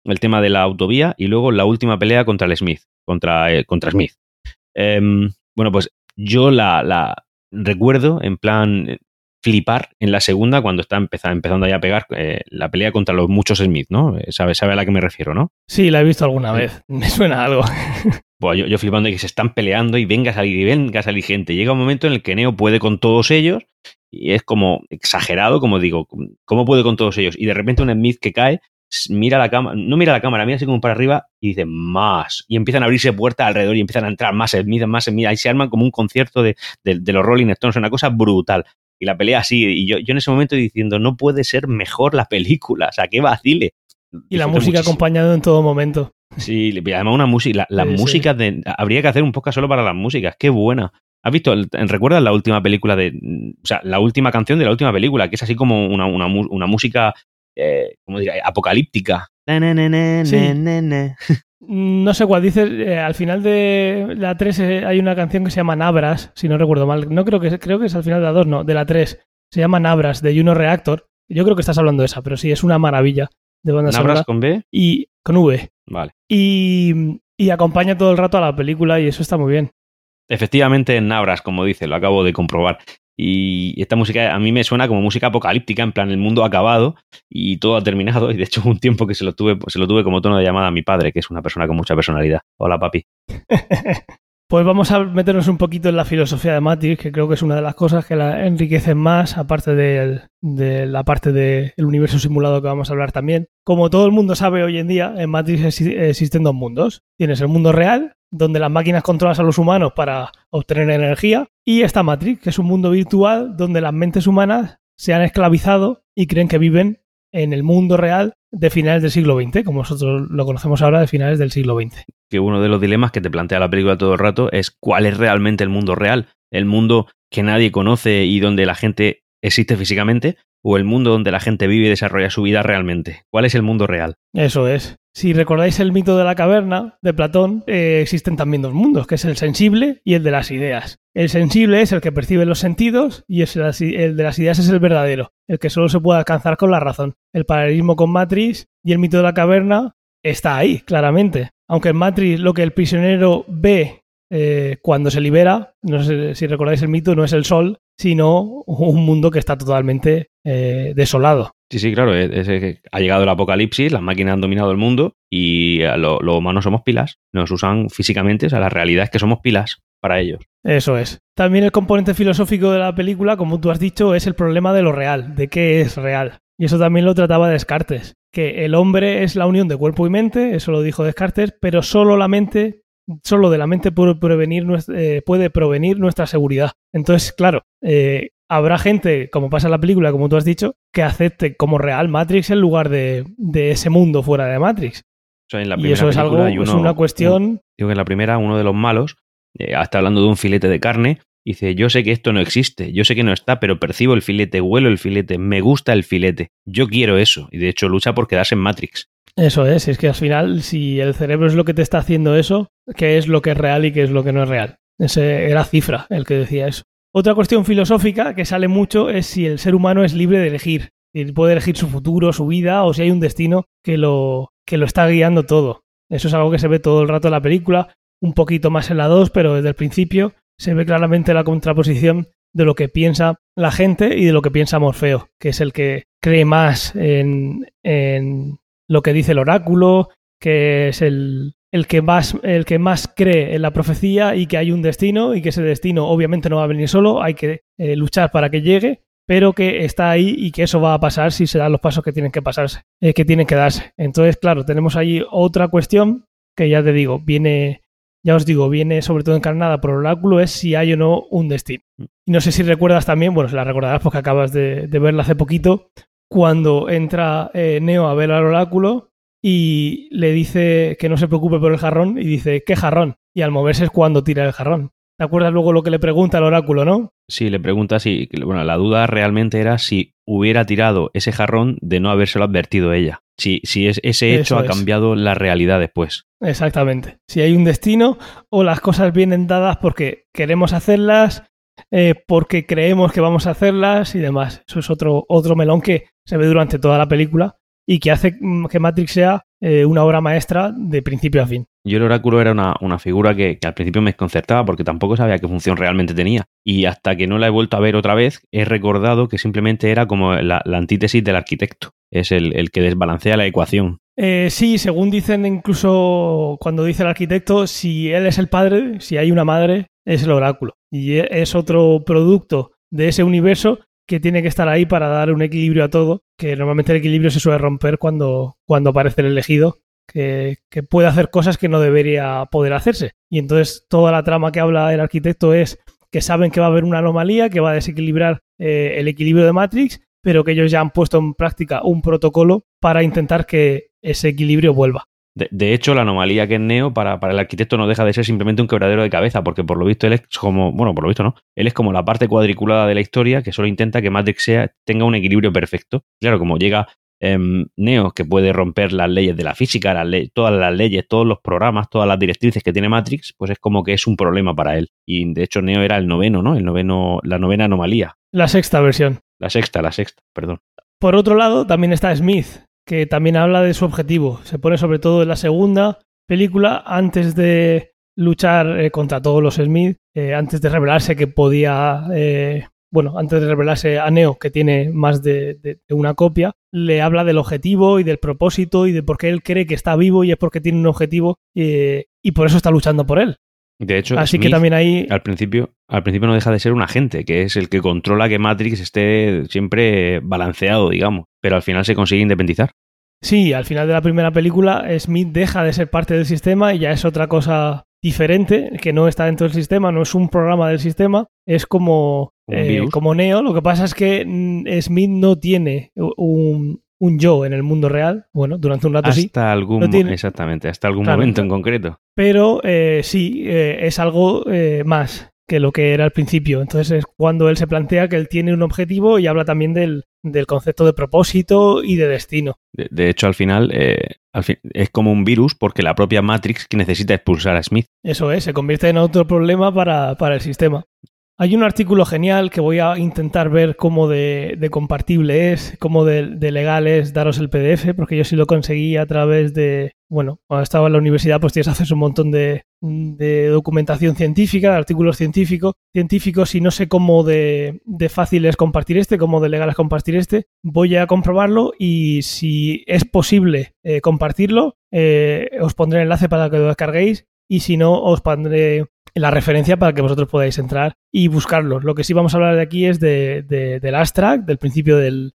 [SPEAKER 2] el tema de la autovía y luego la última pelea contra el Smith, contra, eh, contra Smith. Eh, bueno, pues yo la, la, recuerdo en plan flipar en la segunda cuando está empezando, empezando ya a pegar eh, la pelea contra los muchos Smith, ¿no? ¿Sabe, sabe a la que me refiero, no?
[SPEAKER 1] Sí, la he visto alguna vez. Me suena algo.
[SPEAKER 2] Bueno, yo, yo, flipando que se están peleando y venga a salir y venga a salir gente. Llega un momento en el que Neo puede con todos ellos y es como exagerado, como digo, ¿cómo puede con todos ellos? Y de repente un Smith que cae mira la cámara, no mira la cámara, mira así como para arriba y dice más. Y empiezan a abrirse puertas alrededor y empiezan a entrar más Smith, más Smith. Ahí se arman como un concierto de, de, de los Rolling Stones, una cosa brutal. Y la pelea así. Y yo, yo en ese momento diciendo, no puede ser mejor la película. O sea, qué vacile.
[SPEAKER 1] Y la música acompañada en todo momento.
[SPEAKER 2] Sí, además una música, la, la sí, música sí. de, habría que hacer un podcast solo para las músicas, qué buena. ¿Has visto? ¿Recuerdas la última película de, o sea, la última canción de la última película, que es así como una, una, una música eh, ¿cómo diría? Apocalíptica.
[SPEAKER 1] Sí. No sé cuál dices. Eh, al final de la 3 eh, hay una canción que se llama Nabras, si no recuerdo mal. No creo que creo que es al final de la 2, no, de la 3. Se llama Nabras, de Juno Reactor. Yo creo que estás hablando de esa, pero sí, es una maravilla de banda
[SPEAKER 2] ¿Nabras con B?
[SPEAKER 1] Y con V.
[SPEAKER 2] Vale.
[SPEAKER 1] Y, y acompaña todo el rato a la película y eso está muy bien.
[SPEAKER 2] Efectivamente, en Nabras, como dice, lo acabo de comprobar. Y esta música a mí me suena como música apocalíptica, en plan el mundo ha acabado y todo ha terminado. Y de hecho, un tiempo que se lo tuve, se lo tuve como tono de llamada a mi padre, que es una persona con mucha personalidad. Hola, papi.
[SPEAKER 1] pues vamos a meternos un poquito en la filosofía de Matrix, que creo que es una de las cosas que la enriquecen más, aparte de, de la parte del universo simulado que vamos a hablar también. Como todo el mundo sabe hoy en día, en Matrix existen dos mundos. Tienes el mundo real, donde las máquinas controlan a los humanos para obtener energía, y está Matrix, que es un mundo virtual donde las mentes humanas se han esclavizado y creen que viven en el mundo real de finales del siglo XX, como nosotros lo conocemos ahora de finales del siglo XX.
[SPEAKER 2] Que uno de los dilemas que te plantea la película todo el rato es cuál es realmente el mundo real, el mundo que nadie conoce y donde la gente existe físicamente, o el mundo donde la gente vive y desarrolla su vida realmente. ¿Cuál es el mundo real?
[SPEAKER 1] Eso es. Si recordáis el mito de la caverna de Platón, eh, existen también dos mundos, que es el sensible y el de las ideas. El sensible es el que percibe los sentidos y es el, el de las ideas es el verdadero, el que solo se puede alcanzar con la razón. El paralelismo con Matrix y el mito de la caverna está ahí, claramente. Aunque en Matrix lo que el prisionero ve eh, cuando se libera, no sé si recordáis el mito, no es el sol, sino un mundo que está totalmente eh, desolado.
[SPEAKER 2] Sí, sí, claro, es, es, ha llegado el apocalipsis, las máquinas han dominado el mundo y los lo humanos somos pilas, nos usan físicamente, o sea, la realidad es que somos pilas para ellos.
[SPEAKER 1] Eso es. También el componente filosófico de la película, como tú has dicho, es el problema de lo real, de qué es real. Y eso también lo trataba Descartes, que el hombre es la unión de cuerpo y mente, eso lo dijo Descartes, pero solo la mente, solo de la mente puede, prevenir, eh, puede provenir nuestra seguridad. Entonces, claro, eh, habrá gente, como pasa en la película, como tú has dicho, que acepte como real Matrix en lugar de, ese mundo fuera de Matrix. y eso es algo, es una cuestión.
[SPEAKER 2] digo que en la primera, uno de los malos, eh, está hablando de un filete de carne, dice: Yo sé que esto no existe, yo sé que no está, pero percibo el filete, huelo el filete, me gusta el filete, yo quiero eso. Y de hecho lucha por quedarse en Matrix.
[SPEAKER 1] Eso es, es que al final, si el cerebro es lo que te está haciendo eso, ¿qué es lo que es real y qué es lo que no es real? Ese era cifra el que decía eso. Otra cuestión filosófica que sale mucho es si el ser humano es libre de elegir, si puede elegir su futuro, su vida, o si hay un destino que lo, que lo está guiando todo. Eso es algo que se ve todo el rato en la película, un poquito más en la 2, pero desde el principio se ve claramente la contraposición de lo que piensa la gente y de lo que piensa Morfeo, que es el que cree más en, en lo que dice el oráculo, que es el, el que más el que más cree en la profecía y que hay un destino y que ese destino obviamente no va a venir solo, hay que eh, luchar para que llegue, pero que está ahí y que eso va a pasar si se dan los pasos que tienen que pasarse, eh, que tienen que darse. Entonces, claro, tenemos ahí otra cuestión que ya te digo, viene ya os digo, viene sobre todo encarnada por oráculo, es si hay o no un destino. No sé si recuerdas también, bueno, se la recordarás porque acabas de, verla hace poquito, cuando entra eh, Neo a ver al oráculo y le dice que no se preocupe por el jarrón y dice, ¿qué jarrón? Y al moverse es cuando tira el jarrón. ¿Te acuerdas luego lo que le pregunta al oráculo, no?
[SPEAKER 2] Sí, le pregunta si, bueno, la duda realmente era si hubiera tirado ese jarrón de no habérselo advertido ella. Si, si ese hecho ha cambiado la realidad después.
[SPEAKER 1] Exactamente. Si hay un destino o las cosas vienen dadas porque queremos hacerlas, eh, porque creemos que vamos a hacerlas y demás. Eso es otro, otro melón que se ve durante toda la película y que hace que Matrix sea eh, una obra maestra de principio a fin.
[SPEAKER 2] Yo el oráculo era una, figura que, al principio me desconcertaba porque tampoco sabía qué función realmente tenía. Y hasta que no la he vuelto a ver otra vez, he recordado que simplemente era como la, antítesis del arquitecto. Es el, que desbalancea la ecuación.
[SPEAKER 1] Eh, sí, según dicen incluso cuando dice el arquitecto, si él es el padre, si hay una madre, es el oráculo. Y es otro producto de ese universo que tiene que estar ahí para dar un equilibrio a todo, que normalmente el equilibrio se suele romper cuando, cuando aparece el elegido, que, puede hacer cosas que no debería poder hacerse. Y entonces toda la trama que habla el arquitecto es que saben que va a haber una anomalía que va a desequilibrar eh, el equilibrio de Matrix, pero que ellos ya han puesto en práctica un protocolo para intentar que ese equilibrio vuelva.
[SPEAKER 2] De, hecho, la anomalía que es Neo para, el arquitecto no deja de ser simplemente un quebradero de cabeza, porque por lo visto él es como, bueno, por lo visto no, él es como la parte cuadriculada de la historia que solo intenta que Matrix sea, tenga un equilibrio perfecto. Claro, como llega em, Neo, que puede romper las leyes de la física, todas las leyes, todos los programas, todas las directrices que tiene Matrix, pues es como que es un problema para él. Y de hecho Neo era el noveno, ¿no? El noveno, la novena anomalía.
[SPEAKER 1] La sexta versión.
[SPEAKER 2] La sexta, la sexta, perdón.
[SPEAKER 1] Por otro lado, también está Smith, que también habla de su objetivo. Se pone sobre todo en la segunda película, antes de luchar eh, contra todos los Smith, eh, antes de revelarse que podía, eh, bueno, antes de revelarse a Neo, que tiene más de, una copia, le habla del objetivo y del propósito y de por qué él cree que está vivo y es porque tiene un objetivo y por eso está luchando por él.
[SPEAKER 2] De hecho,
[SPEAKER 1] Así que también ahí...
[SPEAKER 2] al principio, al principio no deja de ser un agente, que es el que controla que Matrix esté siempre balanceado, digamos, pero al final se consigue independizar.
[SPEAKER 1] Sí, al final de la primera película, Smith deja de ser parte del sistema y ya es otra cosa diferente, que no está dentro del sistema, no es un programa del sistema, es como, eh, como Neo. Lo que pasa es que mm, Smith no tiene un, yo en el mundo real. Bueno, durante un rato
[SPEAKER 2] hasta
[SPEAKER 1] sí.
[SPEAKER 2] Algún, exactamente, hasta algún momento en concreto.
[SPEAKER 1] Pero eh, sí, eh, es algo más que lo que era al principio. Entonces es cuando él se plantea que él tiene un objetivo y habla también del, del concepto de propósito y de destino.
[SPEAKER 2] De, hecho, al final, eh, es como un virus porque la propia Matrix que necesita expulsar a Smith.
[SPEAKER 1] Eso es, se convierte en otro problema para, para el sistema. Hay un artículo genial que voy a intentar ver cómo de, de compartible es, cómo de, de, legal es daros el PDF, porque yo sí lo conseguí a través de, bueno, cuando estaba en la universidad pues tienes acceso a un montón de, de documentación científica, de artículos científicos, científicos y no sé cómo de, de, fácil es compartir este, cómo de legal es compartir este. Voy a comprobarlo y si es posible eh, compartirlo, eh, os pondré el enlace para que lo descarguéis y si no, os pondré la referencia para que vosotros podáis entrar y buscarlos. Lo que sí vamos a hablar de aquí es de, del abstract, del principio del,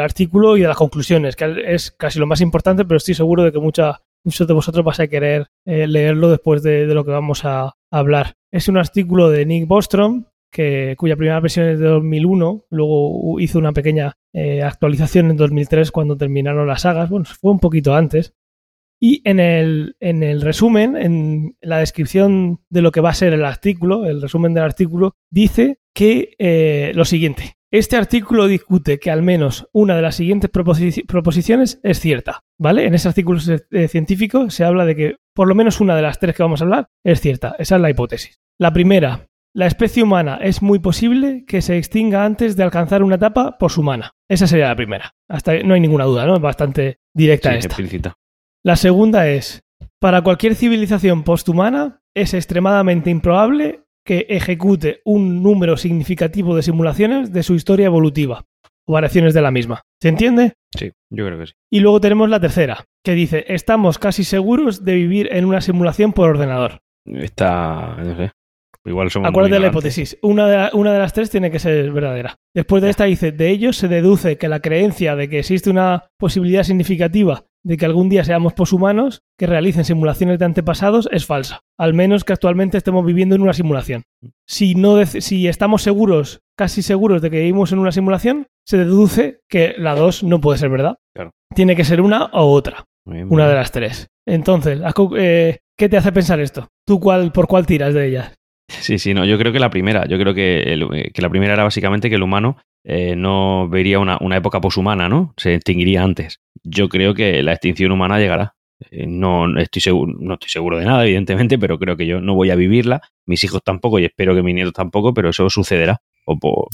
[SPEAKER 1] artículo y de las conclusiones, que es casi lo más importante, pero estoy seguro de que mucha, muchos de vosotros vais a querer eh, leerlo después de, de, lo que vamos a hablar. Es un artículo de Nick Bostrom, que, cuya primera versión es de 2001, luego hizo una pequeña eh, actualización en 2003 cuando terminaron las sagas, bueno, fue un poquito antes. Y en el, en el resumen, en la descripción de lo que va a ser el artículo, el resumen del artículo, dice que eh, lo siguiente. Este artículo discute que al menos una de las siguientes proposiciones es cierta, ¿vale? En ese artículo eh, científico se habla de que por lo menos una de las tres que vamos a hablar es cierta. Esa es la hipótesis. La primera, la especie humana es muy posible que se extinga antes de alcanzar una etapa poshumana. Esa sería la primera. Hasta no hay ninguna duda, ¿no? Es bastante directa
[SPEAKER 2] sí,
[SPEAKER 1] esta.
[SPEAKER 2] Explícita.
[SPEAKER 1] La segunda es, para cualquier civilización posthumana es extremadamente improbable que ejecute un número significativo de simulaciones de su historia evolutiva o variaciones de la misma. ¿Se entiende?
[SPEAKER 2] Sí, yo creo que sí.
[SPEAKER 1] Y luego tenemos la tercera, que dice, estamos casi seguros de vivir en una simulación por ordenador.
[SPEAKER 2] Está, no sé, Igual somos
[SPEAKER 1] Acuérdate de la hipótesis. Una de, una de, las tres tiene que ser verdadera. Después de esta dice, de ello se deduce que la creencia de que existe una posibilidad significativa de que algún día seamos poshumanos que realicen simulaciones de antepasados es falsa. Al menos que actualmente estemos viviendo en una simulación. Si, no si estamos seguros, casi seguros de que vivimos en una simulación, se deduce que la dos no puede ser verdad.
[SPEAKER 2] Claro.
[SPEAKER 1] Tiene que ser una o otra.
[SPEAKER 2] Bien,
[SPEAKER 1] una
[SPEAKER 2] bien.
[SPEAKER 1] de las tres. Entonces, eh, ¿qué te hace pensar esto? ¿Tú cuál, por cuál tiras de ellas?
[SPEAKER 2] Sí, sí, no, yo creo que la primera, yo creo que, que la primera era básicamente que el humano eh, no vería una, una, época poshumana, ¿no? Se extinguiría antes. Yo creo que la extinción humana llegará. Eh, no, estoy seguro, no estoy seguro de nada, evidentemente, pero creo que yo no voy a vivirla, mis hijos tampoco y espero que mis nietos tampoco, pero eso sucederá. O por,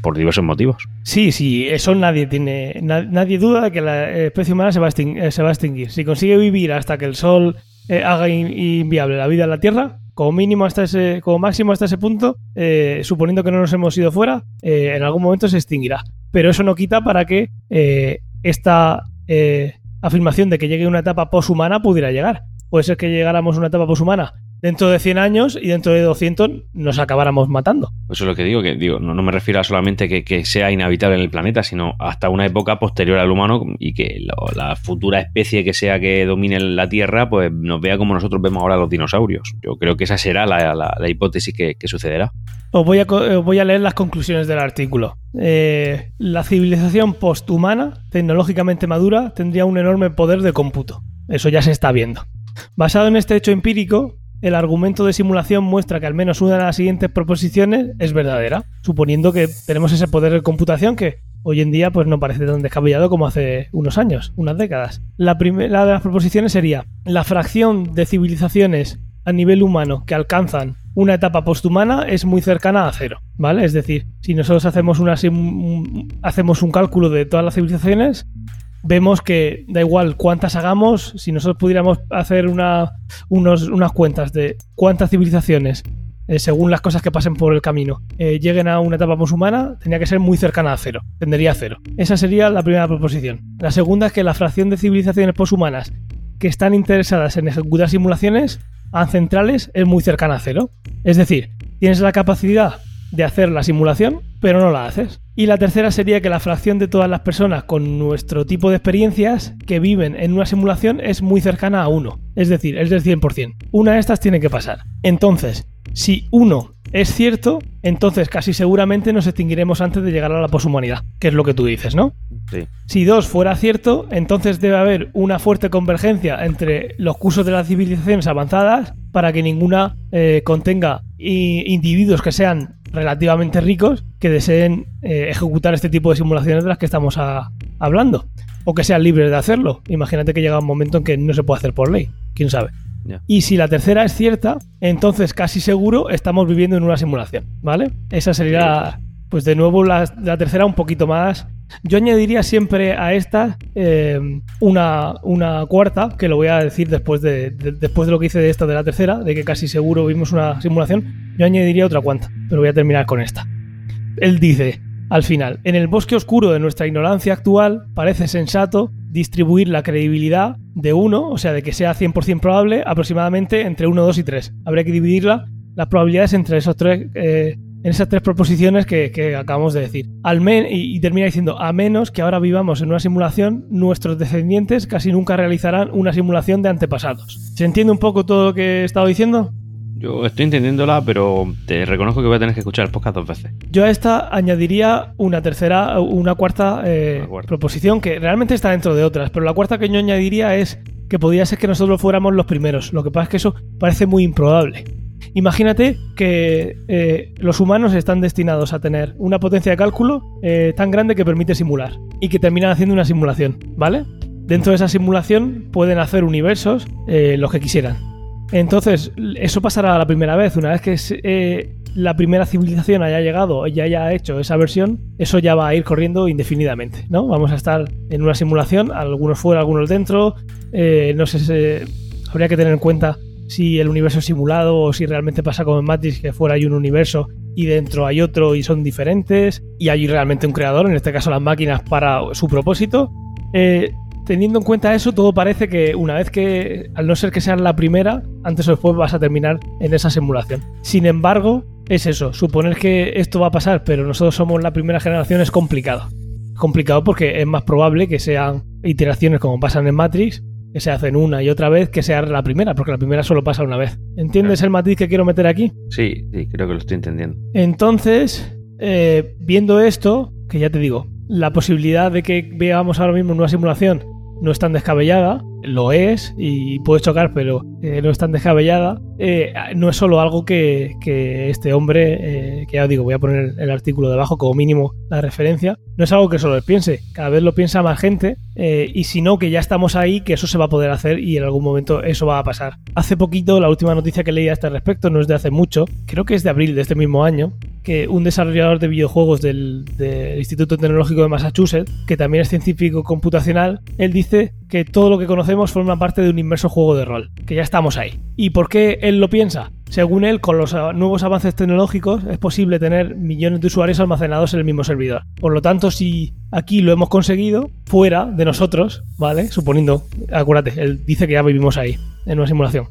[SPEAKER 2] por, diversos motivos.
[SPEAKER 1] Sí, sí, eso nadie tiene. Na, nadie duda de que la especie humana se va, a se va a extinguir. Si consigue vivir hasta que el sol eh, haga in, inviable la vida en la Tierra, como mínimo hasta ese, como máximo hasta ese punto, eh, suponiendo que no nos hemos ido fuera, eh, en algún momento se extinguirá. Pero eso no quita para que esta afirmación de que llegue una etapa poshumana pudiera llegar. Puede ser que llegáramos a una etapa poshumana dentro de 100 años y dentro de 200 nos acabáramos matando.
[SPEAKER 2] Eso es lo que digo, que digo, no, no me refiero a solamente que, que, sea inhabitable en el planeta, sino hasta una época posterior al humano y que lo, la futura especie que sea que domine la Tierra, pues nos vea como nosotros vemos ahora los dinosaurios. Yo creo que esa será la, la, la hipótesis que, que, sucederá.
[SPEAKER 1] Os voy, a, os voy a leer las conclusiones del artículo. Eh, la civilización posthumana, tecnológicamente madura, tendría un enorme poder de cómputo. Eso ya se está viendo. Basado en este hecho empírico, el argumento de simulación muestra que al menos una de las siguientes proposiciones es verdadera, suponiendo que tenemos ese poder de computación que hoy en día pues no parece tan descabellado como hace unos años, unas décadas. La primera de las proposiciones sería la fracción de civilizaciones a nivel humano que alcanzan una etapa posthumana es muy cercana a cero, ¿vale? Es decir, si nosotros hacemos una hacemos un cálculo de todas las civilizaciones, vemos que da igual cuántas hagamos, si nosotros pudiéramos hacer una, unos, unas cuentas de cuántas civilizaciones, eh, según las cosas que pasen por el camino, eh, lleguen a una etapa musulmana, tendría que ser muy cercana a cero, tendería a cero. Esa sería la primera proposición. La segunda es que la fracción de civilizaciones poshumanas que están interesadas en ejecutar simulaciones ancestrales es muy cercana a cero. Es decir, tienes la capacidad de hacer la simulación, pero no la haces. Y la tercera sería que la fracción de todas las personas con nuestro tipo de experiencias que viven en una simulación es muy cercana a 1. Es decir, es del 100%. Una de estas tiene que pasar. Entonces, si 1 es cierto, entonces casi seguramente nos extinguiremos antes de llegar a la poshumanidad, que es lo que tú dices, ¿no?
[SPEAKER 2] Sí.
[SPEAKER 1] Si 2 fuera cierto, entonces debe haber una fuerte convergencia entre los cursos de las civilizaciones avanzadas para que ninguna eh, contenga individuos que sean relativamente ricos que deseen eh, ejecutar este tipo de simulaciones de las que estamos a, hablando o que sean libres de hacerlo. Imagínate que llega un momento en que no se puede hacer por ley, quién sabe.
[SPEAKER 2] Yeah.
[SPEAKER 1] Y si la tercera es cierta, entonces casi seguro estamos viviendo en una simulación, ¿vale? Esa sería, pues de nuevo, la, la tercera un poquito más yo añadiría siempre a esta eh, una, una, cuarta, que lo voy a decir después de, de, después de lo que hice de esta de la tercera, de que casi seguro vimos una simulación. Yo añadiría otra cuanta, pero voy a terminar con esta. Él dice, al final, en el bosque oscuro de nuestra ignorancia actual, parece sensato distribuir la credibilidad de 1, o sea, de que sea 100% probable, aproximadamente entre 1, 2 y 3. Habría que dividirla las probabilidades entre esos tres, eh, en esas tres proposiciones que, acabamos de decir. Al men y, termina diciendo, a menos que ahora vivamos en una simulación, nuestros descendientes casi nunca realizarán una simulación de antepasados. ¿Se entiende un poco todo lo que he estado diciendo?
[SPEAKER 2] Yo estoy entendiéndola, pero te reconozco que voy a tener que escuchar el podcast dos veces.
[SPEAKER 1] Yo a esta añadiría una tercera, una cuarta, eh, proposición que realmente está dentro de otras, pero la cuarta que yo añadiría es que podría ser que nosotros fuéramos los primeros. Lo que pasa es que eso parece muy improbable. Imagínate que eh, los humanos están destinados a tener una potencia de cálculo eh, tan grande que permite simular y que terminan haciendo una simulación, ¿vale? Dentro de esa simulación pueden hacer universos los que quisieran. Entonces, eso pasará la primera vez. Una vez que eh, la primera civilización haya llegado y haya hecho esa versión, eso ya va a ir corriendo indefinidamente, ¿no? Vamos a estar en una simulación, algunos fuera, algunos dentro. Eh, no sé, habría que tener en cuenta si el universo es simulado o si realmente pasa como en Matrix, que fuera hay un universo y dentro hay otro y son diferentes y hay realmente un creador, en este caso las máquinas, para su propósito. Eh, teniendo en cuenta eso, todo parece que una vez que, al no ser que sea la primera, antes o después vas a terminar en esa simulación. Sin embargo, es eso, suponer que esto va a pasar, pero nosotros somos la primera generación es complicado. Complicado porque es más probable que sean iteraciones como pasan en Matrix, que se hacen una y otra vez, que sea la primera, porque la primera solo pasa una vez. ¿Entiendes el matiz que quiero meter aquí?
[SPEAKER 2] Sí, sí, creo que lo estoy entendiendo.
[SPEAKER 1] Entonces, eh, viendo esto, que ya te digo, la posibilidad de que veamos ahora mismo una simulación no es tan descabellada, lo es y puede chocar, pero eh, no es tan descabellada. Eh, no es solo algo que, este hombre, eh, que ya digo, voy a poner el artículo debajo como mínimo la referencia, no es algo que solo él piense, cada vez lo piensa más gente y si no, que ya estamos ahí, que eso se va a poder hacer y en algún momento eso va a pasar. Hace poquito, la última noticia que leí a este respecto, no es de hace mucho, creo que es de abril de este mismo año, que un desarrollador de videojuegos del, Instituto Tecnológico de Massachusetts, que también es científico computacional, él dice que todo lo que conocemos forma parte de un inmerso juego de rol, que ya estamos ahí. ¿Y por qué él lo piensa? Según él, con los nuevos avances tecnológicos es posible tener millones de usuarios almacenados en el mismo servidor. Por lo tanto, si aquí lo hemos conseguido, fuera de nosotros, ¿vale? Suponiendo, acuérdate, él dice que ya vivimos ahí, en una simulación.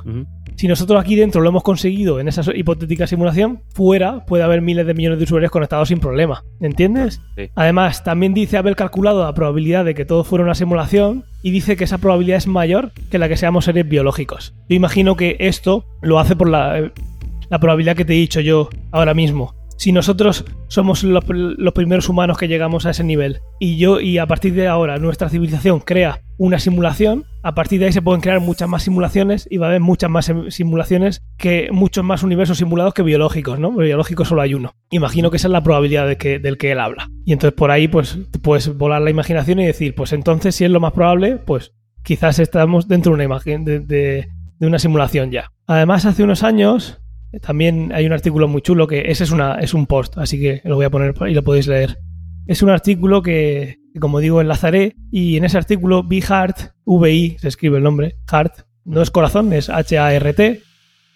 [SPEAKER 1] Si nosotros aquí dentro lo hemos conseguido en esa hipotética simulación, fuera puede haber miles de millones de usuarios conectados sin problema. ¿Entiendes? Además, también dice haber calculado la probabilidad de que todo fuera una simulación y dice que esa probabilidad es mayor que la que seamos seres biológicos. Yo imagino que esto lo hace por la, la probabilidad que te he dicho yo ahora mismo si nosotros somos los, primeros humanos que llegamos a ese nivel y yo y a partir de ahora nuestra civilización crea una simulación, a partir de ahí se pueden crear muchas más simulaciones y va a haber muchas más simulaciones que muchos más universos simulados que biológicos, ¿no? Biológicos solo hay uno. Imagino que esa es la probabilidad de que, del que él habla. Y entonces por ahí pues puedes volar la imaginación y decir, pues entonces si es lo más probable, pues quizás estamos dentro de una imagen de una simulación ya. Además hace unos años también hay un artículo muy chulo que ese es, una, es un post, así que lo voy a poner y lo podéis leer. Es un artículo que, como digo, enlazaré y en ese artículo vi Heart, VI, se escribe el nombre, Heart, no es corazón, es H-A-R-T,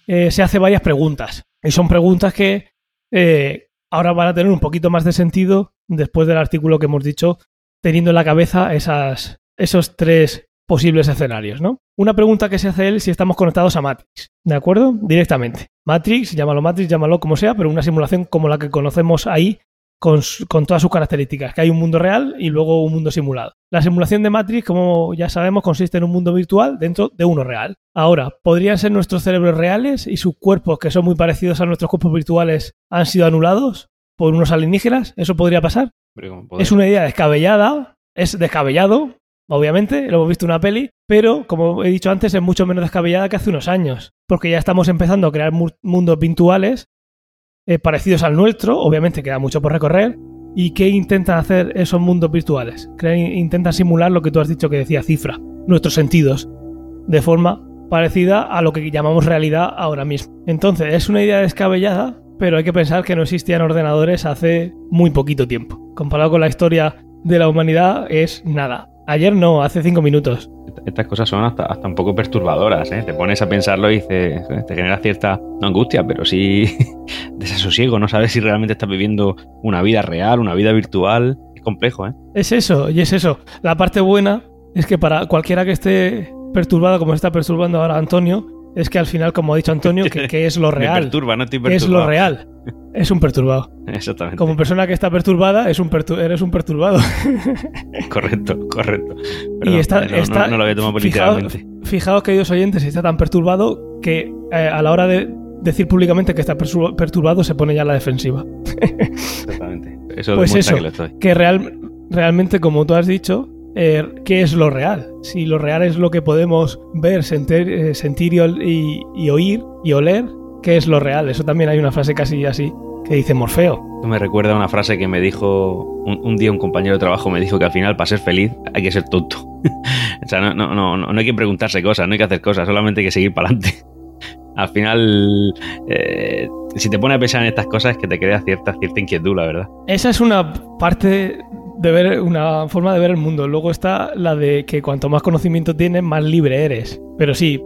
[SPEAKER 1] eh, se hace varias preguntas. Y son preguntas que eh, ahora van a tener un poquito más de sentido después del artículo que hemos dicho, teniendo en la cabeza esas, esos tres posibles escenarios, ¿no? Una pregunta que se hace él si estamos conectados a Matrix, ¿de acuerdo? Directamente. Matrix, llámalo Matrix, llámalo como sea, pero una simulación como la que conocemos ahí con, todas sus características, que hay un mundo real y luego un mundo simulado. La simulación de Matrix, como ya sabemos, consiste en un mundo virtual dentro de uno real. Ahora, ¿podrían ser nuestros cerebros reales y sus cuerpos, que son muy parecidos a nuestros cuerpos virtuales, han sido anulados por unos alienígenas? ¿Eso podría pasar? Es una idea descabellada, es descabellado, obviamente, lo hemos visto en una peli, pero como he dicho antes, es mucho menos descabellada que hace unos años, porque ya estamos empezando a crear mundos virtuales eh, parecidos al nuestro, obviamente queda mucho por recorrer, ¿y qué intentan hacer esos mundos virtuales? intentan simular lo que tú has dicho que decía cifra, nuestros sentidos, de forma parecida a lo que llamamos realidad ahora mismo. Entonces, es una idea descabellada, pero hay que pensar que no existían ordenadores hace muy poquito tiempo. Comparado con la historia de la humanidad, es nada. Ayer no, hace cinco minutos.
[SPEAKER 2] Estas cosas son hasta, hasta un poco perturbadoras, ¿eh? Te pones a pensarlo y te genera cierta, no angustia, pero sí desasosiego. No sabes si realmente estás viviendo una vida real, una vida virtual. Es complejo, ¿eh?
[SPEAKER 1] Es eso, y es eso. La parte buena es que para cualquiera que esté perturbado como está perturbando ahora Antonio, es que al final, como ha dicho Antonio, que, es lo real.
[SPEAKER 2] Me perturba, no
[SPEAKER 1] ¿Qué es lo real? Es un perturbado.
[SPEAKER 2] Exactamente.
[SPEAKER 1] Como persona que está perturbada, es un eres un perturbado.
[SPEAKER 2] correcto, correcto.
[SPEAKER 1] y está,
[SPEAKER 2] no, no, lo había tomado literalmente.
[SPEAKER 1] Fijaos, queridos oyentes, está tan perturbado que eh, a la hora de decir públicamente que está perturbado se pone ya a la defensiva.
[SPEAKER 2] Exactamente. Eso
[SPEAKER 1] pues eso,
[SPEAKER 2] que lo estoy.
[SPEAKER 1] Que real, realmente, como tú has dicho, eh, ¿qué es lo real? Si lo real es lo que podemos ver, sentir, eh, sentir y, oír y oler, ¿qué es lo real? Eso también hay una frase casi así que dice Morfeo.
[SPEAKER 2] Me recuerda a una frase que me dijo un, día un compañero de trabajo, me dijo que al final para ser feliz hay que ser tonto. o sea, no, no, no, no hay que preguntarse cosas, no hay que hacer cosas, solamente hay que seguir para adelante. al final, eh, si te pones a pensar en estas cosas es que te crea cierta, cierta inquietud, la verdad.
[SPEAKER 1] Esa es una parte de ver, una forma de ver el mundo. Luego está la de que cuanto más conocimiento tienes, más libre eres. Pero sí,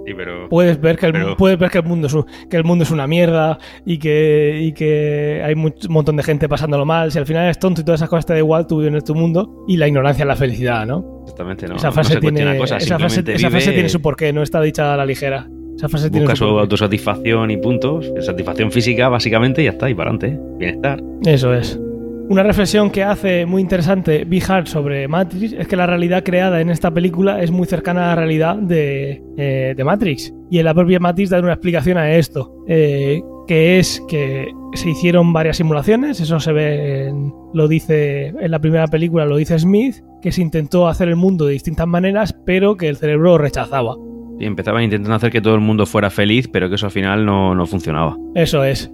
[SPEAKER 1] puedes, ver que el, puedes ver que el mundo es un, que el mundo es una mierda y que, y que hay un montón de gente pasándolo mal. Si al final eres tonto y todas esas cosas te da igual, tú vives en tu mundo y la ignorancia es la felicidad, ¿no?
[SPEAKER 2] Exactamente, no.
[SPEAKER 1] Esa frase, tiene, esa frase, esa frase tiene su porqué, no está dicha a la ligera. Esa frase
[SPEAKER 2] Busca
[SPEAKER 1] tiene
[SPEAKER 2] su, autosatisfacción y puntos, satisfacción física básicamente y ya está, y para adelante, bienestar.
[SPEAKER 1] Eso es. Una reflexión que hace muy interesante Bihar sobre Matrix es que la realidad creada en esta película es muy cercana a la realidad de, eh, Matrix. Y en la propia Matrix da una explicación a esto, eh, que es que se hicieron varias simulaciones, eso se ve, lo dice en la primera película, lo dice Smith, que se intentó hacer el mundo de distintas maneras, pero que el cerebro rechazaba.
[SPEAKER 2] Y empezaban intentando hacer que todo el mundo fuera feliz, pero que eso al final no, no funcionaba.
[SPEAKER 1] Eso es.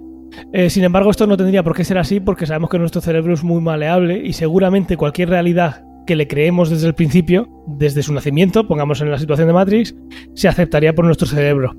[SPEAKER 1] Eh, sin embargo, esto no tendría por qué ser así porque sabemos que nuestro cerebro es muy maleable y seguramente cualquier realidad que le creemos desde el principio, desde su nacimiento, pongamos en la situación de Matrix, se aceptaría por nuestro cerebro.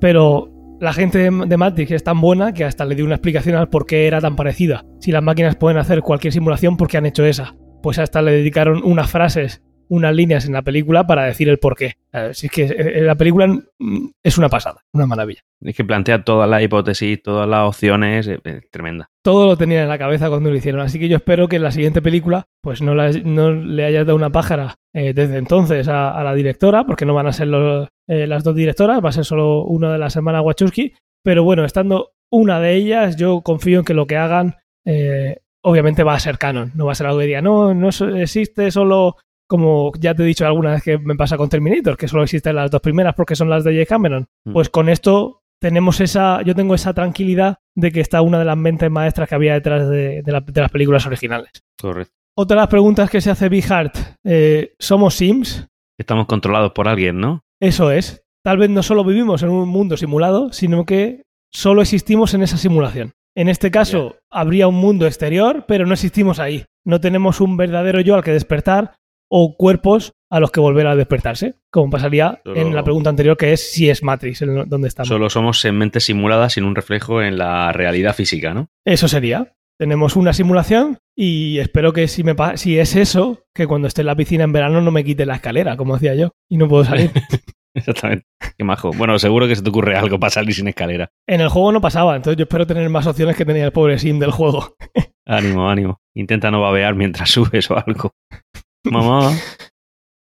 [SPEAKER 1] Pero la gente de Matrix es tan buena que hasta le dio una explicación al por qué era tan parecida. Si las máquinas pueden hacer cualquier simulación, ¿por qué han hecho esa? Pues hasta le dedicaron unas frases unas líneas en la película para decir el porqué. Así que eh, la película mm, es una pasada, una maravilla.
[SPEAKER 2] Es que plantea todas las hipótesis, todas las opciones, es, tremenda.
[SPEAKER 1] Todo lo tenía en la cabeza cuando lo hicieron, así que yo espero que en la siguiente película pues no, le hayas dado una pájara eh, desde entonces a, la directora, porque no van a ser eh, las dos directoras, va a ser solo una de las hermanas Wachowski, pero bueno, estando una de ellas, yo confío en que lo que hagan obviamente va a ser canon, no va a ser algo que diga, no, no existe solo como ya te he dicho alguna vez que me pasa con Terminator, que solo existen las dos primeras porque son las de J. Cameron. Mm. Pues con esto tenemos esa, yo tengo esa tranquilidad de que está una de las mentes maestras que había detrás de, las películas originales.
[SPEAKER 2] Correcto.
[SPEAKER 1] Otra de las preguntas que se hace Big Heart, eh, ¿somos Sims?
[SPEAKER 2] Estamos controlados por alguien, ¿no?
[SPEAKER 1] Eso es. Tal vez no solo vivimos en un mundo simulado, sino que solo existimos en esa simulación. En este caso, habría un mundo exterior, pero no existimos ahí. No tenemos un verdadero yo al que despertar, o cuerpos a los que volver a despertarse, como pasaría en la pregunta anterior, que es si es Matrix, en donde estamos.
[SPEAKER 2] Solo somos en mentes simuladas sin un reflejo en la realidad física, ¿no?
[SPEAKER 1] Eso sería. Tenemos una simulación y espero que si, me si es eso, que cuando esté en la piscina en verano no me quite la escalera, como decía yo, y no puedo salir.
[SPEAKER 2] Exactamente. Qué majo. Bueno, seguro que se te ocurre algo para salir sin escalera.
[SPEAKER 1] En el juego no pasaba, entonces yo espero tener más opciones que tenía el pobre Sim del juego.
[SPEAKER 2] ánimo, ánimo. Intenta no babear mientras subes o algo. Mamá.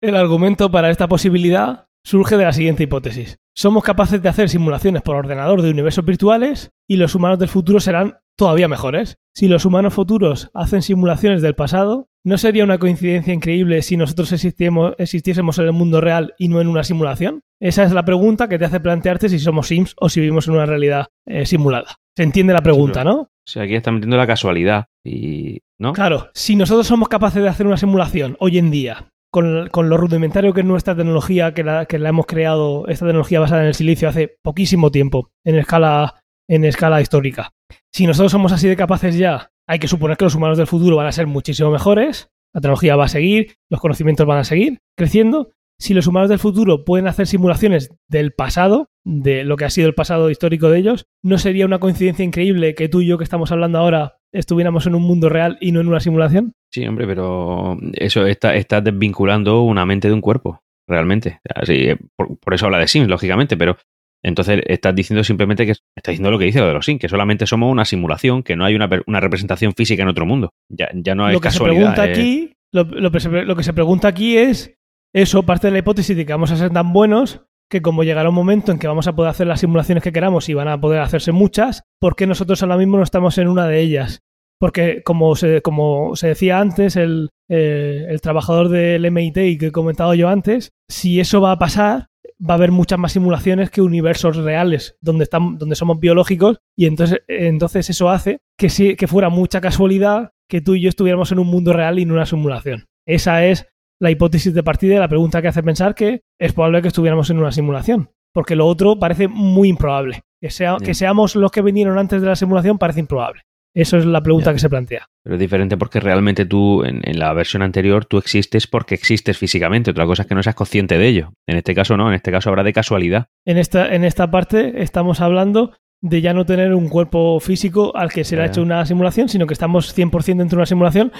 [SPEAKER 1] El argumento para esta posibilidad surge de la siguiente hipótesis. Somos capaces de hacer simulaciones por ordenador de universos virtuales y los humanos del futuro serán todavía mejores. Si los humanos futuros hacen simulaciones del pasado, ¿no sería una coincidencia increíble si nosotros existiésemos en el mundo real y no en una simulación? Esa es la pregunta que te hace plantearte si somos Sims o si vivimos en una realidad eh, simulada. Se entiende la pregunta, ¿no?
[SPEAKER 2] O aquí está metiendo la casualidad y... ¿no?
[SPEAKER 1] Claro, si nosotros somos capaces de hacer una simulación hoy en día, con, lo rudimentario que es nuestra tecnología, que la, que la hemos creado, esta tecnología basada en el silicio hace poquísimo tiempo, en escala, en escala histórica. Si nosotros somos así de capaces ya, hay que suponer que los humanos del futuro van a ser muchísimo mejores, la tecnología va a seguir, los conocimientos van a seguir creciendo, si los humanos del futuro pueden hacer simulaciones del pasado, de lo que ha sido el pasado histórico de ellos, ¿no sería una coincidencia increíble que tú y yo que estamos hablando ahora estuviéramos en un mundo real y no en una simulación?
[SPEAKER 2] Sí, hombre, pero eso está, está desvinculando una mente de un cuerpo, realmente. Así, por, eso habla de Sims, lógicamente, pero entonces estás diciendo simplemente que está diciendo lo que dice lo de los Sims, que solamente somos una simulación, que no hay una, representación física en otro mundo. Ya, ya no hay
[SPEAKER 1] lo que
[SPEAKER 2] casualidad.
[SPEAKER 1] Se pregunta aquí, lo que se pregunta aquí es eso, parte de la hipótesis de que vamos a ser tan buenos que como llegará un momento en que vamos a poder hacer las simulaciones que queramos y van a poder hacerse muchas, ¿por qué nosotros ahora mismo no estamos en una de ellas? Porque como se, como se decía antes, el, eh, el trabajador del MIT que he comentado yo antes, si eso va a pasar, va a haber muchas más simulaciones que universos reales donde, están, donde somos biológicos y entonces, entonces eso hace que, sí, que fuera mucha casualidad que tú y yo estuviéramos en un mundo real y en una simulación. Esa es la hipótesis de partida y la pregunta que hace pensar que es probable que estuviéramos en una simulación. Porque lo otro parece muy improbable. Que, sea, que seamos los que vinieron antes de la simulación parece improbable. Eso es la pregunta que se plantea.
[SPEAKER 2] Pero es diferente porque realmente tú, en, en, la versión anterior, tú existes porque existes físicamente. Otra cosa es que no seas consciente de ello. En este caso no, en este caso habrá de casualidad.
[SPEAKER 1] En esta, en esta parte estamos hablando de ya no tener un cuerpo físico al que se le ha hecho una simulación, sino que estamos 100% dentro de una simulación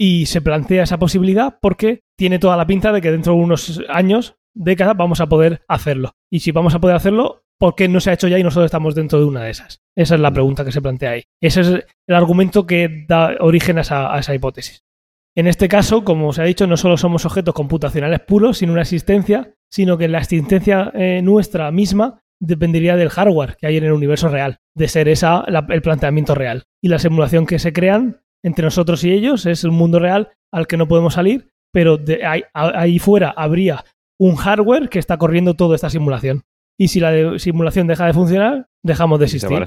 [SPEAKER 1] y se plantea esa posibilidad porque tiene toda la pinta de que dentro de unos años, décadas, vamos a poder hacerlo. Y si vamos a poder hacerlo, ¿por qué no se ha hecho ya y nosotros estamos dentro de una de esas? Esa es la pregunta que se plantea ahí. Ese es el argumento que da origen a esa, a esa hipótesis. En este caso, como se ha dicho, no solo somos objetos computacionales puros, sin una existencia, sino que la existencia eh, nuestra misma dependería del hardware que hay en el universo real, de ser esa la, el planteamiento real. Y la simulación que se crean entre nosotros y ellos es un mundo real al que no podemos salir, pero de ahí, ahí fuera habría un hardware que está corriendo toda esta simulación. Y si la de simulación deja de funcionar, dejamos de existir.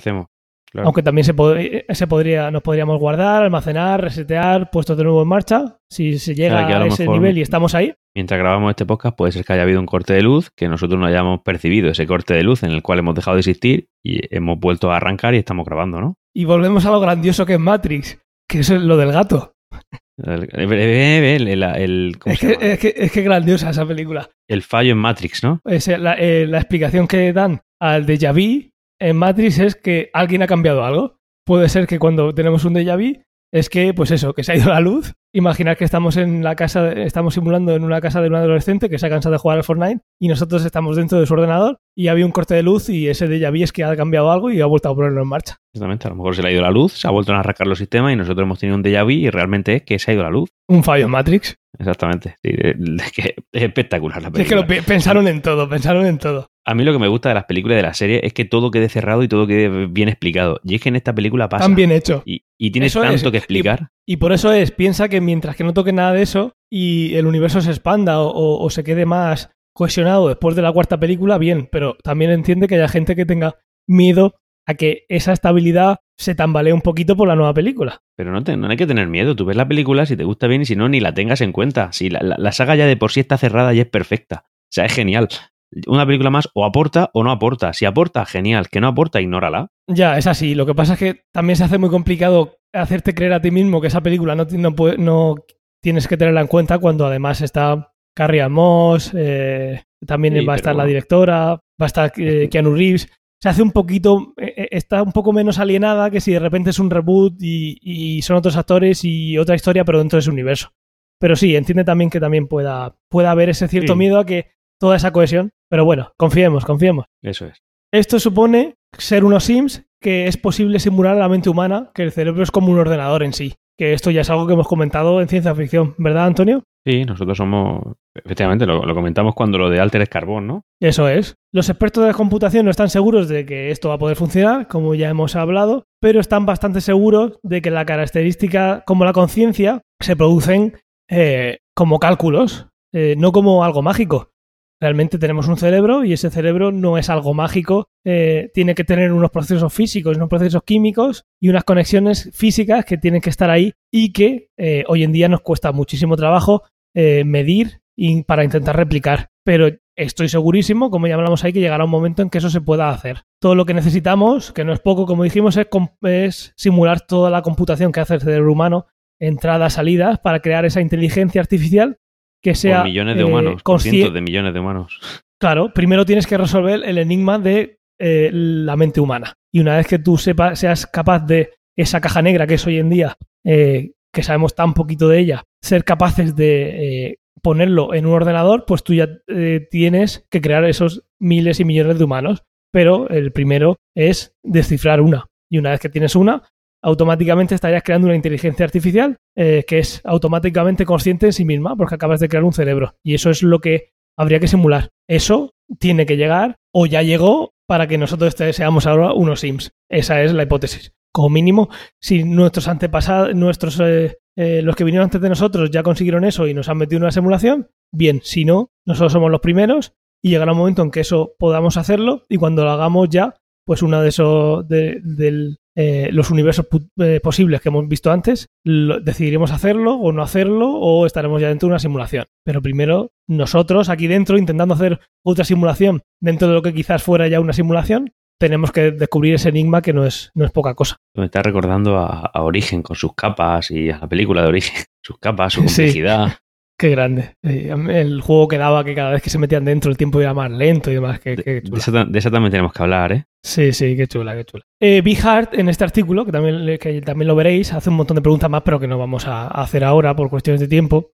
[SPEAKER 1] Claro. Aunque también se, pod se, podría, nos podríamos guardar, almacenar, resetear, puestos de nuevo en marcha. Si se llega a, a ese nivel y estamos ahí.
[SPEAKER 2] Mientras grabamos este podcast, puede ser que haya habido un corte de luz, que nosotros no hayamos percibido ese corte de luz en el cual hemos dejado de existir y hemos vuelto a arrancar y estamos grabando, ¿no?
[SPEAKER 1] Y volvemos a lo grandioso que es Matrix, que es lo del gato.
[SPEAKER 2] El, el, el, el
[SPEAKER 1] es, que, es, que, es, que, grandiosa esa película.
[SPEAKER 2] El fallo en Matrix, ¿no?
[SPEAKER 1] Es la, eh, la explicación que dan al déjà vu en Matrix es que alguien ha cambiado algo. Puede ser que cuando tenemos un déjà vu es que, pues eso, que se ha ido la luz. Imaginar que estamos en la casa, estamos simulando en una casa de un adolescente que se ha cansado de jugar al Fortnite y nosotros estamos dentro de su ordenador y había un corte de luz y ese déjà vu es que ha cambiado algo y ha vuelto a ponerlo en marcha.
[SPEAKER 2] Exactamente, a lo mejor se le ha ido la luz, se ha vuelto a arrancar los sistemas y nosotros hemos tenido un déjà vu y realmente es que se ha ido la luz.
[SPEAKER 1] Un fallo en Matrix.
[SPEAKER 2] Exactamente, sí, es, que es espectacular la película.
[SPEAKER 1] Es que lo pensaron en todo, pensaron en todo.
[SPEAKER 2] A mí lo que me gusta de las películas de la serie es que todo quede cerrado y todo quede bien explicado. Y es que en esta película pasa.
[SPEAKER 1] Tan bien hecho.
[SPEAKER 2] Y, y tienes eso tanto es. que explicar.
[SPEAKER 1] Y, y, por eso es, piensa que mientras que no toque nada de eso y el universo se expanda o, o, o, se quede más cohesionado después de la cuarta película, bien. Pero también entiende que haya gente que tenga miedo a que esa estabilidad se tambalee un poquito por la nueva película.
[SPEAKER 2] Pero no, te, no hay que tener miedo. Tú ves la película si te gusta bien y si no, ni la tengas en cuenta. Si la, la, la saga ya de por sí está cerrada y es perfecta. O sea, es genial una película más o aporta o no aporta. Si aporta, genial. Que no aporta, ignórala.
[SPEAKER 1] Ya, es así. Lo que pasa es que también se hace muy complicado hacerte creer a ti mismo que esa película no, no, no tienes que tenerla en cuenta cuando además está Carrie Moss, eh, también sí, va a estar bueno. la directora, va a estar eh, Keanu Reeves. Se hace un poquito, eh, está un poco menos alienada que si de repente es un reboot y, y, son otros actores y otra historia, pero dentro de ese universo. Pero sí, entiende también que también pueda, pueda haber ese cierto sí. miedo a que toda esa cohesión. Pero bueno, confiemos, confiemos.
[SPEAKER 2] Eso es.
[SPEAKER 1] Esto supone ser unos Sims que es posible simular a la mente humana, que el cerebro es como un ordenador en sí. Que esto ya es algo que hemos comentado en ciencia ficción, ¿verdad, Antonio?
[SPEAKER 2] Sí, nosotros somos, efectivamente, lo, comentamos cuando lo de Alter es carbón, ¿no?
[SPEAKER 1] Eso es. Los expertos de la computación no están seguros de que esto va a poder funcionar, como ya hemos hablado, pero están bastante seguros de que la característica como la conciencia se producen eh, como cálculos, eh, no como algo mágico. Realmente tenemos un cerebro y ese cerebro no es algo mágico, eh, tiene que tener unos procesos físicos, unos procesos químicos y unas conexiones físicas que tienen que estar ahí y que eh, hoy en día nos cuesta muchísimo trabajo eh, medir y para intentar replicar. Pero estoy segurísimo, como ya hablamos ahí, que llegará un momento en que eso se pueda hacer. Todo lo que necesitamos, que no es poco, como dijimos, es, es simular toda la computación que hace el cerebro humano, entradas, salidas, para crear esa inteligencia artificial que sea
[SPEAKER 2] por millones de humanos, eh, por cientos de millones de humanos.
[SPEAKER 1] Claro, primero tienes que resolver el enigma de eh, la mente humana. Y una vez que tú sepas, seas capaz de esa caja negra que es hoy en día, eh, que sabemos tan poquito de ella, ser capaces de eh, ponerlo en un ordenador, pues tú ya eh, tienes que crear esos miles y millones de humanos. Pero el primero es descifrar una. Y una vez que tienes una, automáticamente estarías creando una inteligencia artificial eh, que es automáticamente consciente en sí misma porque acabas de crear un cerebro. Y eso es lo que habría que simular. Eso tiene que llegar o ya llegó para que nosotros seamos ahora unos Sims. Esa es la hipótesis. Como mínimo, si nuestros antepasados, nuestros eh, eh, los que vinieron antes de nosotros ya consiguieron eso y nos han metido en una simulación, bien, si no, nosotros somos los primeros y llegará un momento en que eso podamos hacerlo y cuando lo hagamos ya, pues uno de esos de, eh, los universos eh, posibles que hemos visto antes, decidiremos hacerlo o no hacerlo o estaremos ya dentro de una simulación. Pero primero nosotros aquí dentro intentando hacer otra simulación dentro de lo que quizás fuera ya una simulación, tenemos que descubrir ese enigma que no es, no es poca cosa.
[SPEAKER 2] Me está recordando a, Origen con sus capas y a la película de Origen, sus capas, su complejidad.
[SPEAKER 1] Qué grande. El juego quedaba que cada vez que se metían dentro el tiempo iba más lento y demás. de,
[SPEAKER 2] esa, también tenemos que hablar, ¿eh?
[SPEAKER 1] Sí, sí, qué chula, qué chula. Eh, en este artículo, que también, que también lo veréis, hace un montón de preguntas más, pero que no vamos a, hacer ahora por cuestiones de tiempo.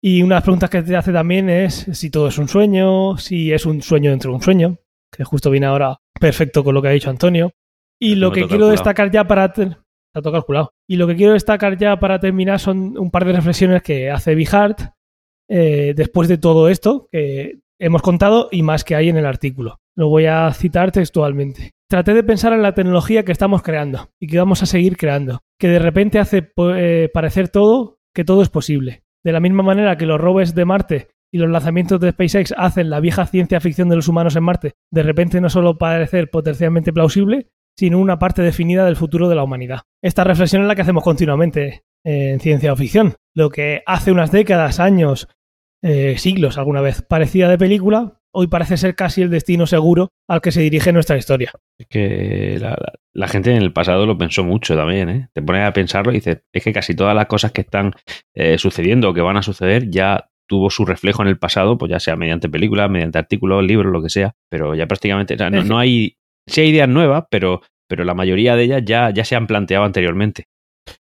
[SPEAKER 1] Y una de las preguntas que te hace también es si todo es un sueño, si es un sueño dentro de un sueño, que justo viene ahora perfecto con lo que ha dicho Antonio. Y lo que quiero destacar ya para... calculado. Y lo que quiero destacar ya para terminar son un par de reflexiones que hace Bihart eh, después de todo esto que hemos contado y más que hay en el artículo. Lo voy a citar textualmente. Traté de pensar en la tecnología que estamos creando y que vamos a seguir creando, que de repente hace eh, parecer todo que todo es posible. De la misma manera que los robes de Marte y los lanzamientos de SpaceX hacen la vieja ciencia ficción de los humanos en Marte de repente no solo parecer potencialmente plausible, sino una parte definida del futuro de la humanidad. Esta reflexión es la que hacemos continuamente en ciencia ficción. Lo que hace unas décadas, años, eh, siglos alguna vez parecía de película, hoy parece ser casi el destino seguro al que se dirige nuestra historia.
[SPEAKER 2] Es que la, gente en el pasado lo pensó mucho también, ¿eh? Te pones a pensarlo y dices, es que casi todas las cosas que están eh, sucediendo o que van a suceder ya tuvo su reflejo en el pasado, pues ya sea mediante películas, mediante artículos, libros, lo que sea, pero ya prácticamente, no, hay, sí hay ideas nuevas, pero, pero la mayoría de ellas ya, ya se han planteado anteriormente.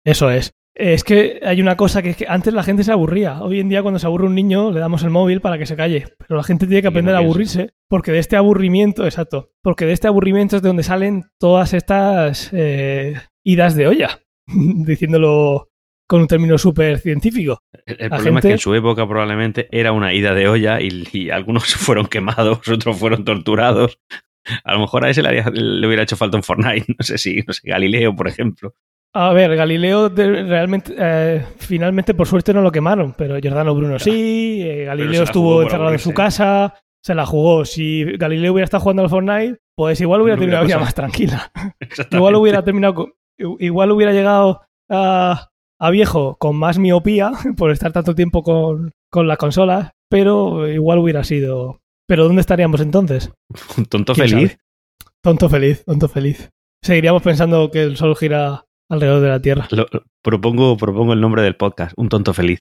[SPEAKER 1] Eso es. Es que hay una cosa que es que antes la gente se aburría. Hoy en día cuando se aburre un niño le damos el móvil para que se calle. Pero la gente tiene que aprender a aburrirse porque de este aburrimiento, exacto, porque de este aburrimiento es de donde salen todas estas eh, idas de olla, diciéndolo con un término súper científico.
[SPEAKER 2] El, problema es que en su época probablemente era una ida de olla y, algunos fueron quemados, otros fueron torturados. A lo mejor a ese le, hubiera hecho falta un Fortnite, no sé si, no sé, Galileo, por ejemplo.
[SPEAKER 1] A ver, Galileo realmente, eh, finalmente por suerte no lo quemaron, pero Giordano Bruno sí, eh, Galileo estuvo encerrado en su casa, se la jugó. Si Galileo hubiera estado jugando al Fortnite, pues igual hubiera terminado ya más tranquila. igual hubiera terminado, igual hubiera llegado a, a viejo con más miopía por estar tanto tiempo con, con las consolas, pero igual hubiera sido. Pero ¿dónde estaríamos entonces?
[SPEAKER 2] Un tonto feliz.
[SPEAKER 1] Tonto feliz, tonto feliz. Seguiríamos pensando que el sol gira alrededor de la Tierra.
[SPEAKER 2] propongo, propongo el nombre del podcast, Un tonto feliz.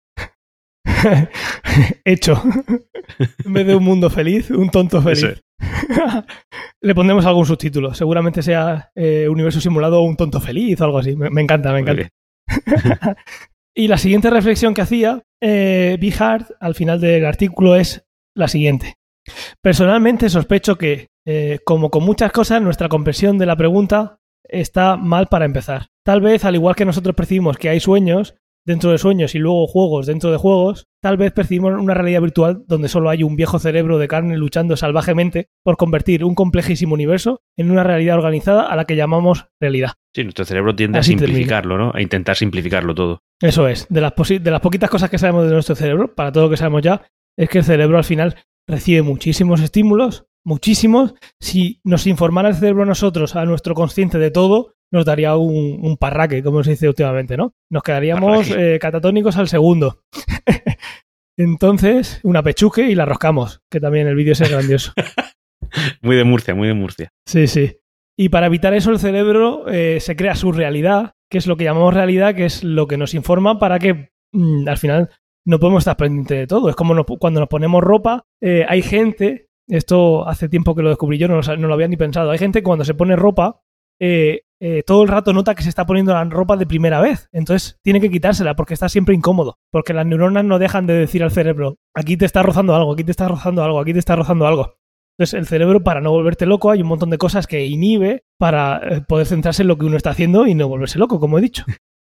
[SPEAKER 1] Hecho. en vez de un mundo feliz, un tonto feliz. Le pondremos algún subtítulo. Seguramente sea eh, Universo Simulado o un tonto feliz o algo así. Me, encanta, me encanta. y la siguiente reflexión que hacía eh, Hart al final del artículo es la siguiente. Personalmente sospecho que, eh, como con muchas cosas, nuestra comprensión de la pregunta está mal para empezar. Tal vez, al igual que nosotros percibimos que hay sueños dentro de sueños y luego juegos dentro de juegos, tal vez percibimos una realidad virtual donde solo hay un viejo cerebro de carne luchando salvajemente por convertir un complejísimo universo en una realidad organizada a la que llamamos realidad.
[SPEAKER 2] Sí, nuestro cerebro tiende a simplificarlo, ¿no? A intentar simplificarlo todo.
[SPEAKER 1] Eso es. De las, de las poquitas cosas que sabemos de nuestro cerebro, para todo lo que sabemos ya, es que el cerebro al final recibe muchísimos estímulos, muchísimos. Si nos informara el cerebro a nosotros, a nuestro consciente de todo, nos daría un, parraque, como se dice últimamente, ¿no? Nos quedaríamos eh, catatónicos al segundo. Entonces, una pechuque y la roscamos, que también el vídeo es grandioso.
[SPEAKER 2] muy de Murcia, muy de Murcia.
[SPEAKER 1] Sí, sí. Y para evitar eso, el cerebro eh, se crea su realidad, que es lo que llamamos realidad, que es lo que nos informa para que mm, al final no podemos estar pendientes de todo. Es como cuando nos ponemos ropa, eh, hay gente, esto hace tiempo que lo descubrí yo, no lo, había ni pensado, hay gente que cuando se pone ropa, eh, eh, todo el rato nota que se está poniendo la ropa de primera vez. Entonces tiene que quitársela porque está siempre incómodo. Porque las neuronas no dejan de decir al cerebro, aquí te está rozando algo, aquí te está rozando algo, aquí te está rozando algo. Entonces el cerebro, para no volverte loco, hay un montón de cosas que inhibe para poder centrarse en lo que uno está haciendo y no volverse loco, como he dicho.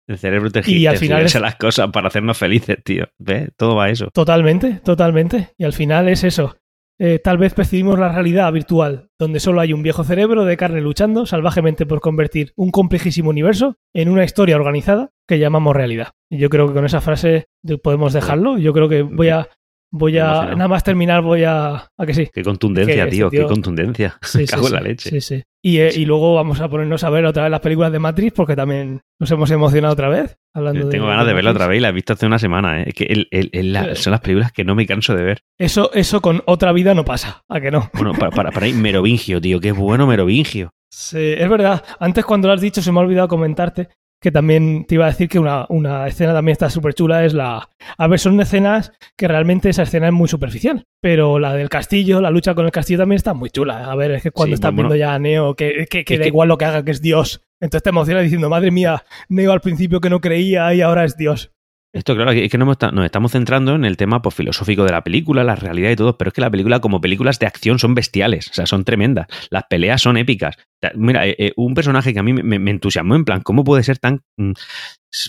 [SPEAKER 2] El cerebro te, y al final es... las cosas para hacernos felices, tío. ¿Ves? Todo va a eso.
[SPEAKER 1] Totalmente, totalmente. Y al final es eso. eh, tal vez percibimos la realidad virtual, donde solo hay un viejo cerebro de carne luchando salvajemente por convertir un complejísimo universo en una historia organizada que llamamos realidad. Y yo creo que con esa frase podemos dejarlo. Yo creo que voy a Voy a, nada más terminar, voy a. ¿A que sí?
[SPEAKER 2] Qué contundencia, tío, qué contundencia.
[SPEAKER 1] Sí,
[SPEAKER 2] Cago
[SPEAKER 1] en
[SPEAKER 2] la leche.
[SPEAKER 1] Sí, sí. Y, eh, y, luego vamos a ponernos a ver otra vez las películas de Matrix porque también nos hemos emocionado otra vez. Hablando
[SPEAKER 2] Tengo ganas de, verla otra vez y la he visto hace una semana. ¿eh? Que el, son las películas que no me canso de ver.
[SPEAKER 1] Eso, eso con otra vida no pasa, ¿a que no?
[SPEAKER 2] Bueno, para, para, para ahí, Merovingio, tío, qué bueno Merovingio.
[SPEAKER 1] Sí, es verdad. Antes cuando lo has dicho se me ha olvidado comentarte que también te iba a decir que una, una escena también está súper chula, es la... A ver, son escenas que realmente esa escena es muy superficial, pero la del castillo, la lucha con el castillo también está muy chula. A ver, es que cuando estás viendo ya a Neo, que, que, da igual lo que haga, que es Dios, entonces te emociona diciendo, madre mía, Neo al principio que no creía y ahora es Dios.
[SPEAKER 2] Esto, claro, es que nos, estamos centrando en el tema pues, filosófico de la película, la realidad y todo, pero es que la película, como películas de acción, son bestiales, o sea, son tremendas. Las peleas son épicas. Mira, eh, eh, un personaje que a mí me, entusiasmó, en plan, ¿cómo puede ser tan. Mm,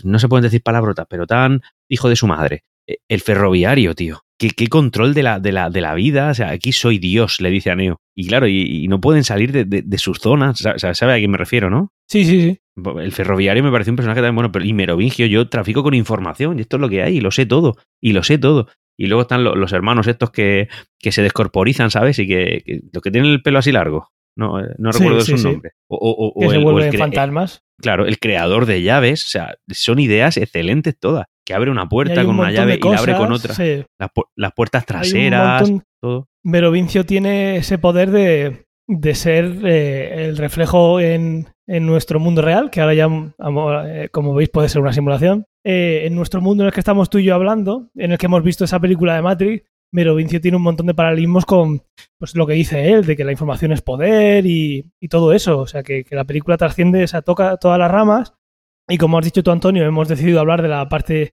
[SPEAKER 2] no se pueden decir palabrotas, pero tan hijo de su madre? Eh, el ferroviario, tío. ¿Qué, control de la, de, la, de la vida? O sea, aquí soy Dios, le dice a Neo. Y claro, y, no pueden salir de, de, sus zonas. O sea, ¿sabe a quién me refiero, no?
[SPEAKER 1] Sí, sí, sí.
[SPEAKER 2] El ferroviario me parece un personaje también bueno, pero y Merovingio, yo trafico con información y esto es lo que hay, y lo sé todo, y lo sé todo. Y luego están los, hermanos estos que, que, se descorporizan, ¿sabes? Y que, los que tienen el pelo así largo. No, eh, no recuerdo su nombre.
[SPEAKER 1] O, que se vuelven fantasmas.
[SPEAKER 2] claro, el creador de llaves, o sea, son ideas excelentes todas. Que abre una puerta con una llave y la abre con otra. Las, puertas traseras, todo.
[SPEAKER 1] Merovincio tiene ese poder de, de ser eh, el reflejo en, en, nuestro mundo real, que ahora ya, eh, como veis, puede ser una simulación. Eh, en nuestro mundo en el que estamos tú y yo hablando, en el que hemos visto esa película de Matrix, Merovincio tiene un montón de paralelismos con pues, lo que dice él, de que la información es poder y, y todo eso. O sea, que, que, la película trasciende, o sea, toca todas las ramas. Y como has dicho tú, Antonio, hemos decidido hablar de la parte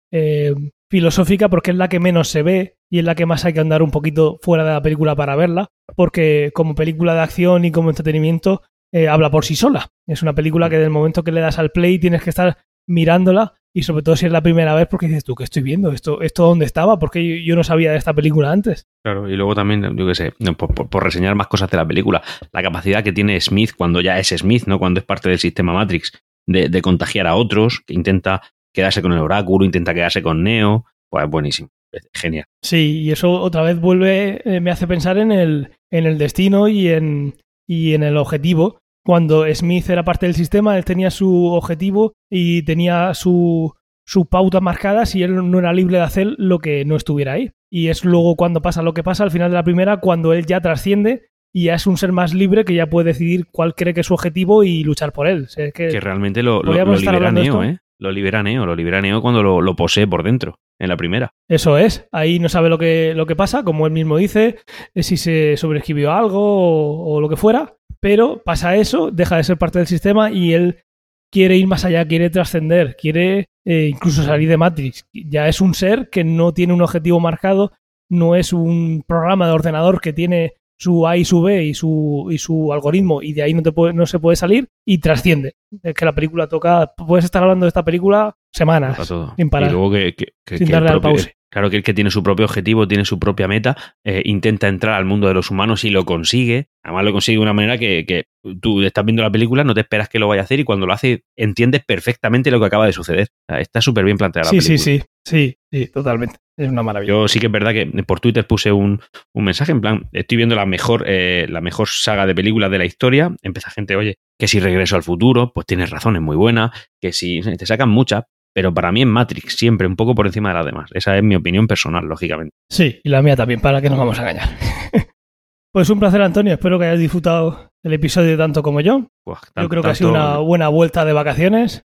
[SPEAKER 1] filosófica porque es la que menos se ve y es la que más hay que andar un poquito fuera de la película para verla, porque como película de acción y como entretenimiento eh, habla por sí sola. Es una película que del momento que le das al play tienes que estar mirándola y sobre todo si es la primera vez porque dices tú, ¿qué estoy viendo? ¿Esto, esto dónde estaba? Porque yo, no sabía de esta película antes.
[SPEAKER 2] Claro, y luego también, yo qué sé, por, reseñar más cosas de la película, la capacidad que tiene Smith cuando ya es Smith, ¿no? Cuando es parte del sistema Matrix, de, de contagiar a otros, que intenta quedarse con el oráculo, intenta quedarse con Neo, pues buenísimo. Genial.
[SPEAKER 1] Sí, y eso otra vez vuelve, eh, me hace pensar en el, en el destino y en, y en el objetivo. Cuando Smith era parte del sistema, él tenía su objetivo y tenía su, su pauta marcada si él no era libre de hacer lo que no estuviera ahí. Y es luego cuando pasa lo que pasa al final de la primera, cuando él ya trasciende y ya es un ser más libre que ya puede decidir cuál cree que es su objetivo y luchar por él.
[SPEAKER 2] que, realmente lo, lo, lo libera Neo, ¿eh? Lo libera Neo, lo libera Neo cuando lo, posee por dentro, en la primera.
[SPEAKER 1] Eso es, ahí no sabe lo que, lo que pasa, como él mismo dice, si se sobreescribió algo o, lo que fuera, pero pasa eso, deja de ser parte del sistema y él quiere ir más allá, quiere trascender, quiere eh, incluso salir de Matrix. Ya es un ser que no tiene un objetivo marcado, no es un programa de ordenador que tiene su A y su B y su, y su algoritmo y de ahí no, te puede, no se puede salir y trasciende. Es que la película toca, puedes estar hablando de esta película semanas sin parar.
[SPEAKER 2] Y luego que, sin darle al pause. Claro que el que tiene su propio objetivo, tiene su propia meta, eh, intenta entrar al mundo de los humanos y lo consigue. Además lo consigue de una manera que, que, tú estás viendo la película, no te esperas que lo vaya a hacer y cuando lo hace entiendes perfectamente lo que acaba de suceder. está súper bien planteada la película.
[SPEAKER 1] Sí, sí, sí, sí, totalmente. Es una maravilla.
[SPEAKER 2] Yo sí que es verdad que por Twitter puse un, un mensaje en plan, estoy viendo la mejor, eh, la mejor saga de películas de la historia. Empieza gente, oye, que si regreso al futuro, pues tienes razón, es muy buena, que si te sacan muchas, pero para mí en Matrix siempre un poco por encima de las demás. Esa es mi opinión personal, lógicamente.
[SPEAKER 1] Sí, y la mía también, para que nos vamos a engañar. pues un placer, Antonio. Espero que hayas disfrutado el episodio tanto como yo. yo creo que ha sido una buena vuelta de vacaciones.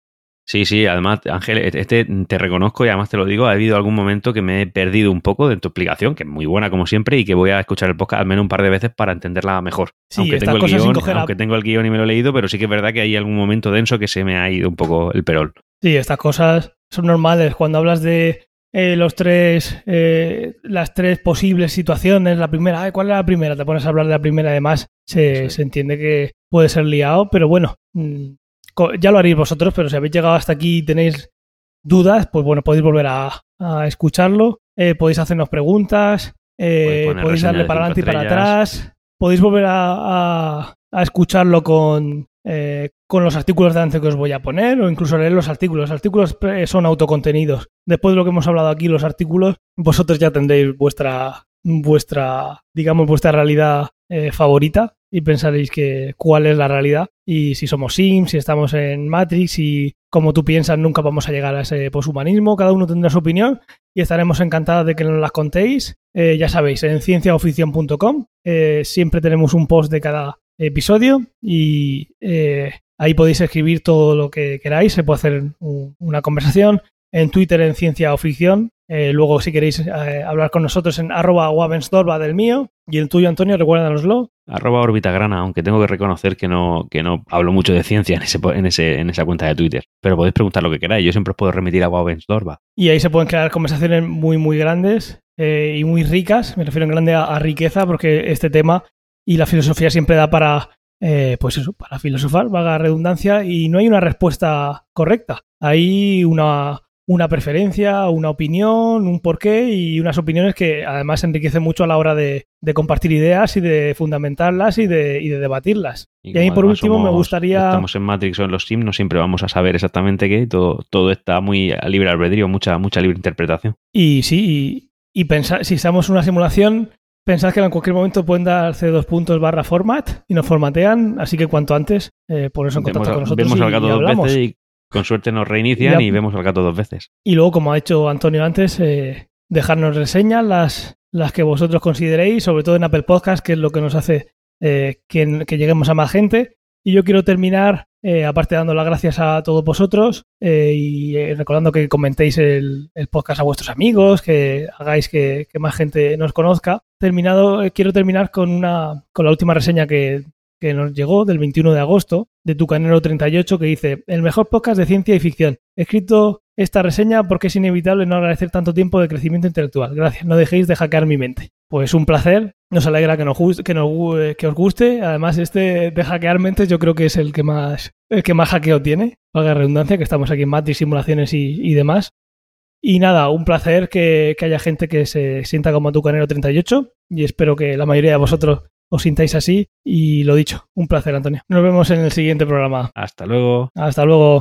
[SPEAKER 2] Sí, sí, además, Ángel, e-, este te reconozco y además te lo digo, ha habido algún momento que me he perdido un poco de tu explicación, que es muy buena como siempre y que voy a escuchar el podcast al menos un par de veces para entenderla mejor.
[SPEAKER 1] Sí,
[SPEAKER 2] aunque,
[SPEAKER 1] tengo
[SPEAKER 2] el, guion, aunque tengo el guion y me lo he leído, pero sí que es verdad que hay algún momento denso que se me ha ido un poco el perol.
[SPEAKER 1] Sí, estas cosas son normales. Cuando hablas de eh, los tres, eh, las tres posibles situaciones, la primera, ¿cuál es la primera? Te pones a hablar de la primera, además se, se entiende que puede ser liado, pero bueno, mm, ya lo haréis vosotros, pero si habéis llegado hasta aquí y tenéis dudas, pues bueno, podéis volver a, escucharlo, eh, podéis hacernos preguntas, eh, podéis darle para adelante y para atrás, podéis volver a, escucharlo con, eh, con los artículos de antes que os voy a poner o incluso leer los artículos. Los artículos son autocontenidos. Después de lo que hemos hablado aquí, los artículos, vosotros ya tendréis vuestra, vuestra digamos, vuestra realidad eh, favorita y pensaréis que cuál es la realidad y si somos Sims, si estamos en Matrix y como tú piensas nunca vamos a llegar a ese poshumanismo, cada uno tendrá su opinión y estaremos encantados de que nos las contéis. Eh, ya sabéis, en cienciaoficción.com eh, siempre tenemos un post de cada episodio y eh, ahí podéis escribir todo lo que queráis, se puede hacer una conversación. En Twitter en Ciencia o Ficción eh, luego, si queréis eh, hablar con nosotros en arroba wabensdorba del mío y el tuyo, Antonio, recuérdanoslo.
[SPEAKER 2] Arroba orbitagrana, aunque tengo que reconocer que no, que no hablo mucho de ciencia en, ese, en, ese, en esa cuenta de Twitter. Pero podéis preguntar lo que queráis, yo siempre os puedo remitir a Wabensdorba.
[SPEAKER 1] Y ahí se pueden crear conversaciones muy, muy grandes eh, y muy ricas. Me refiero en grande a, riqueza porque este tema y la filosofía siempre da para, pues eso, para filosofar, vaga redundancia, y no hay una respuesta correcta. Hay una una preferencia, una opinión, un porqué y unas opiniones que además enriquecen mucho a la hora de, compartir ideas y de fundamentarlas y de, debatirlas. Y, ahí por último me gustaría...
[SPEAKER 2] Estamos en Matrix o en los Sims, no siempre vamos a saber exactamente qué, todo, todo está muy a libre albedrío, mucha, mucha libre interpretación.
[SPEAKER 1] Y sí, y, pensar, si estamos en una simulación, pensad que en cualquier momento pueden darse dos puntos barra format y nos formatean, así que cuanto antes eh, eso en contacto con nosotros.
[SPEAKER 2] Vemos al gato dos veces y con suerte nos reinician y, vemos al gato dos veces.
[SPEAKER 1] Y luego, como ha hecho Antonio antes, eh, dejarnos reseñas, las, las que vosotros consideréis, sobre todo en Apple Podcast, que es lo que nos hace eh, que, lleguemos a más gente. Y yo quiero terminar, eh, aparte dando las gracias a todos vosotros y recordando que comentéis el, podcast a vuestros amigos, que hagáis que, más gente nos conozca. Terminado, quiero terminar con una con la última reseña que, que nos llegó del 21 de agosto de Tucanero 38 que dice el mejor podcast de ciencia y ficción. He escrito esta reseña porque es inevitable no agradecer tanto tiempo de crecimiento intelectual. Gracias, no dejéis de hackear mi mente. Pues un placer, nos alegra que, nos, que, nos, que os guste. Además, este de hackear mentes yo creo que es el que más, el que más hackeo tiene. Valga redundancia, que estamos aquí en Matrix, simulaciones y, demás. Y nada, un placer que, que, haya gente que se sienta como Tucanero 38 y espero que la mayoría de vosotros os sintáis así. Y lo dicho, un placer, Antonio. Nos vemos en el siguiente programa.
[SPEAKER 2] Hasta luego.
[SPEAKER 1] Hasta luego.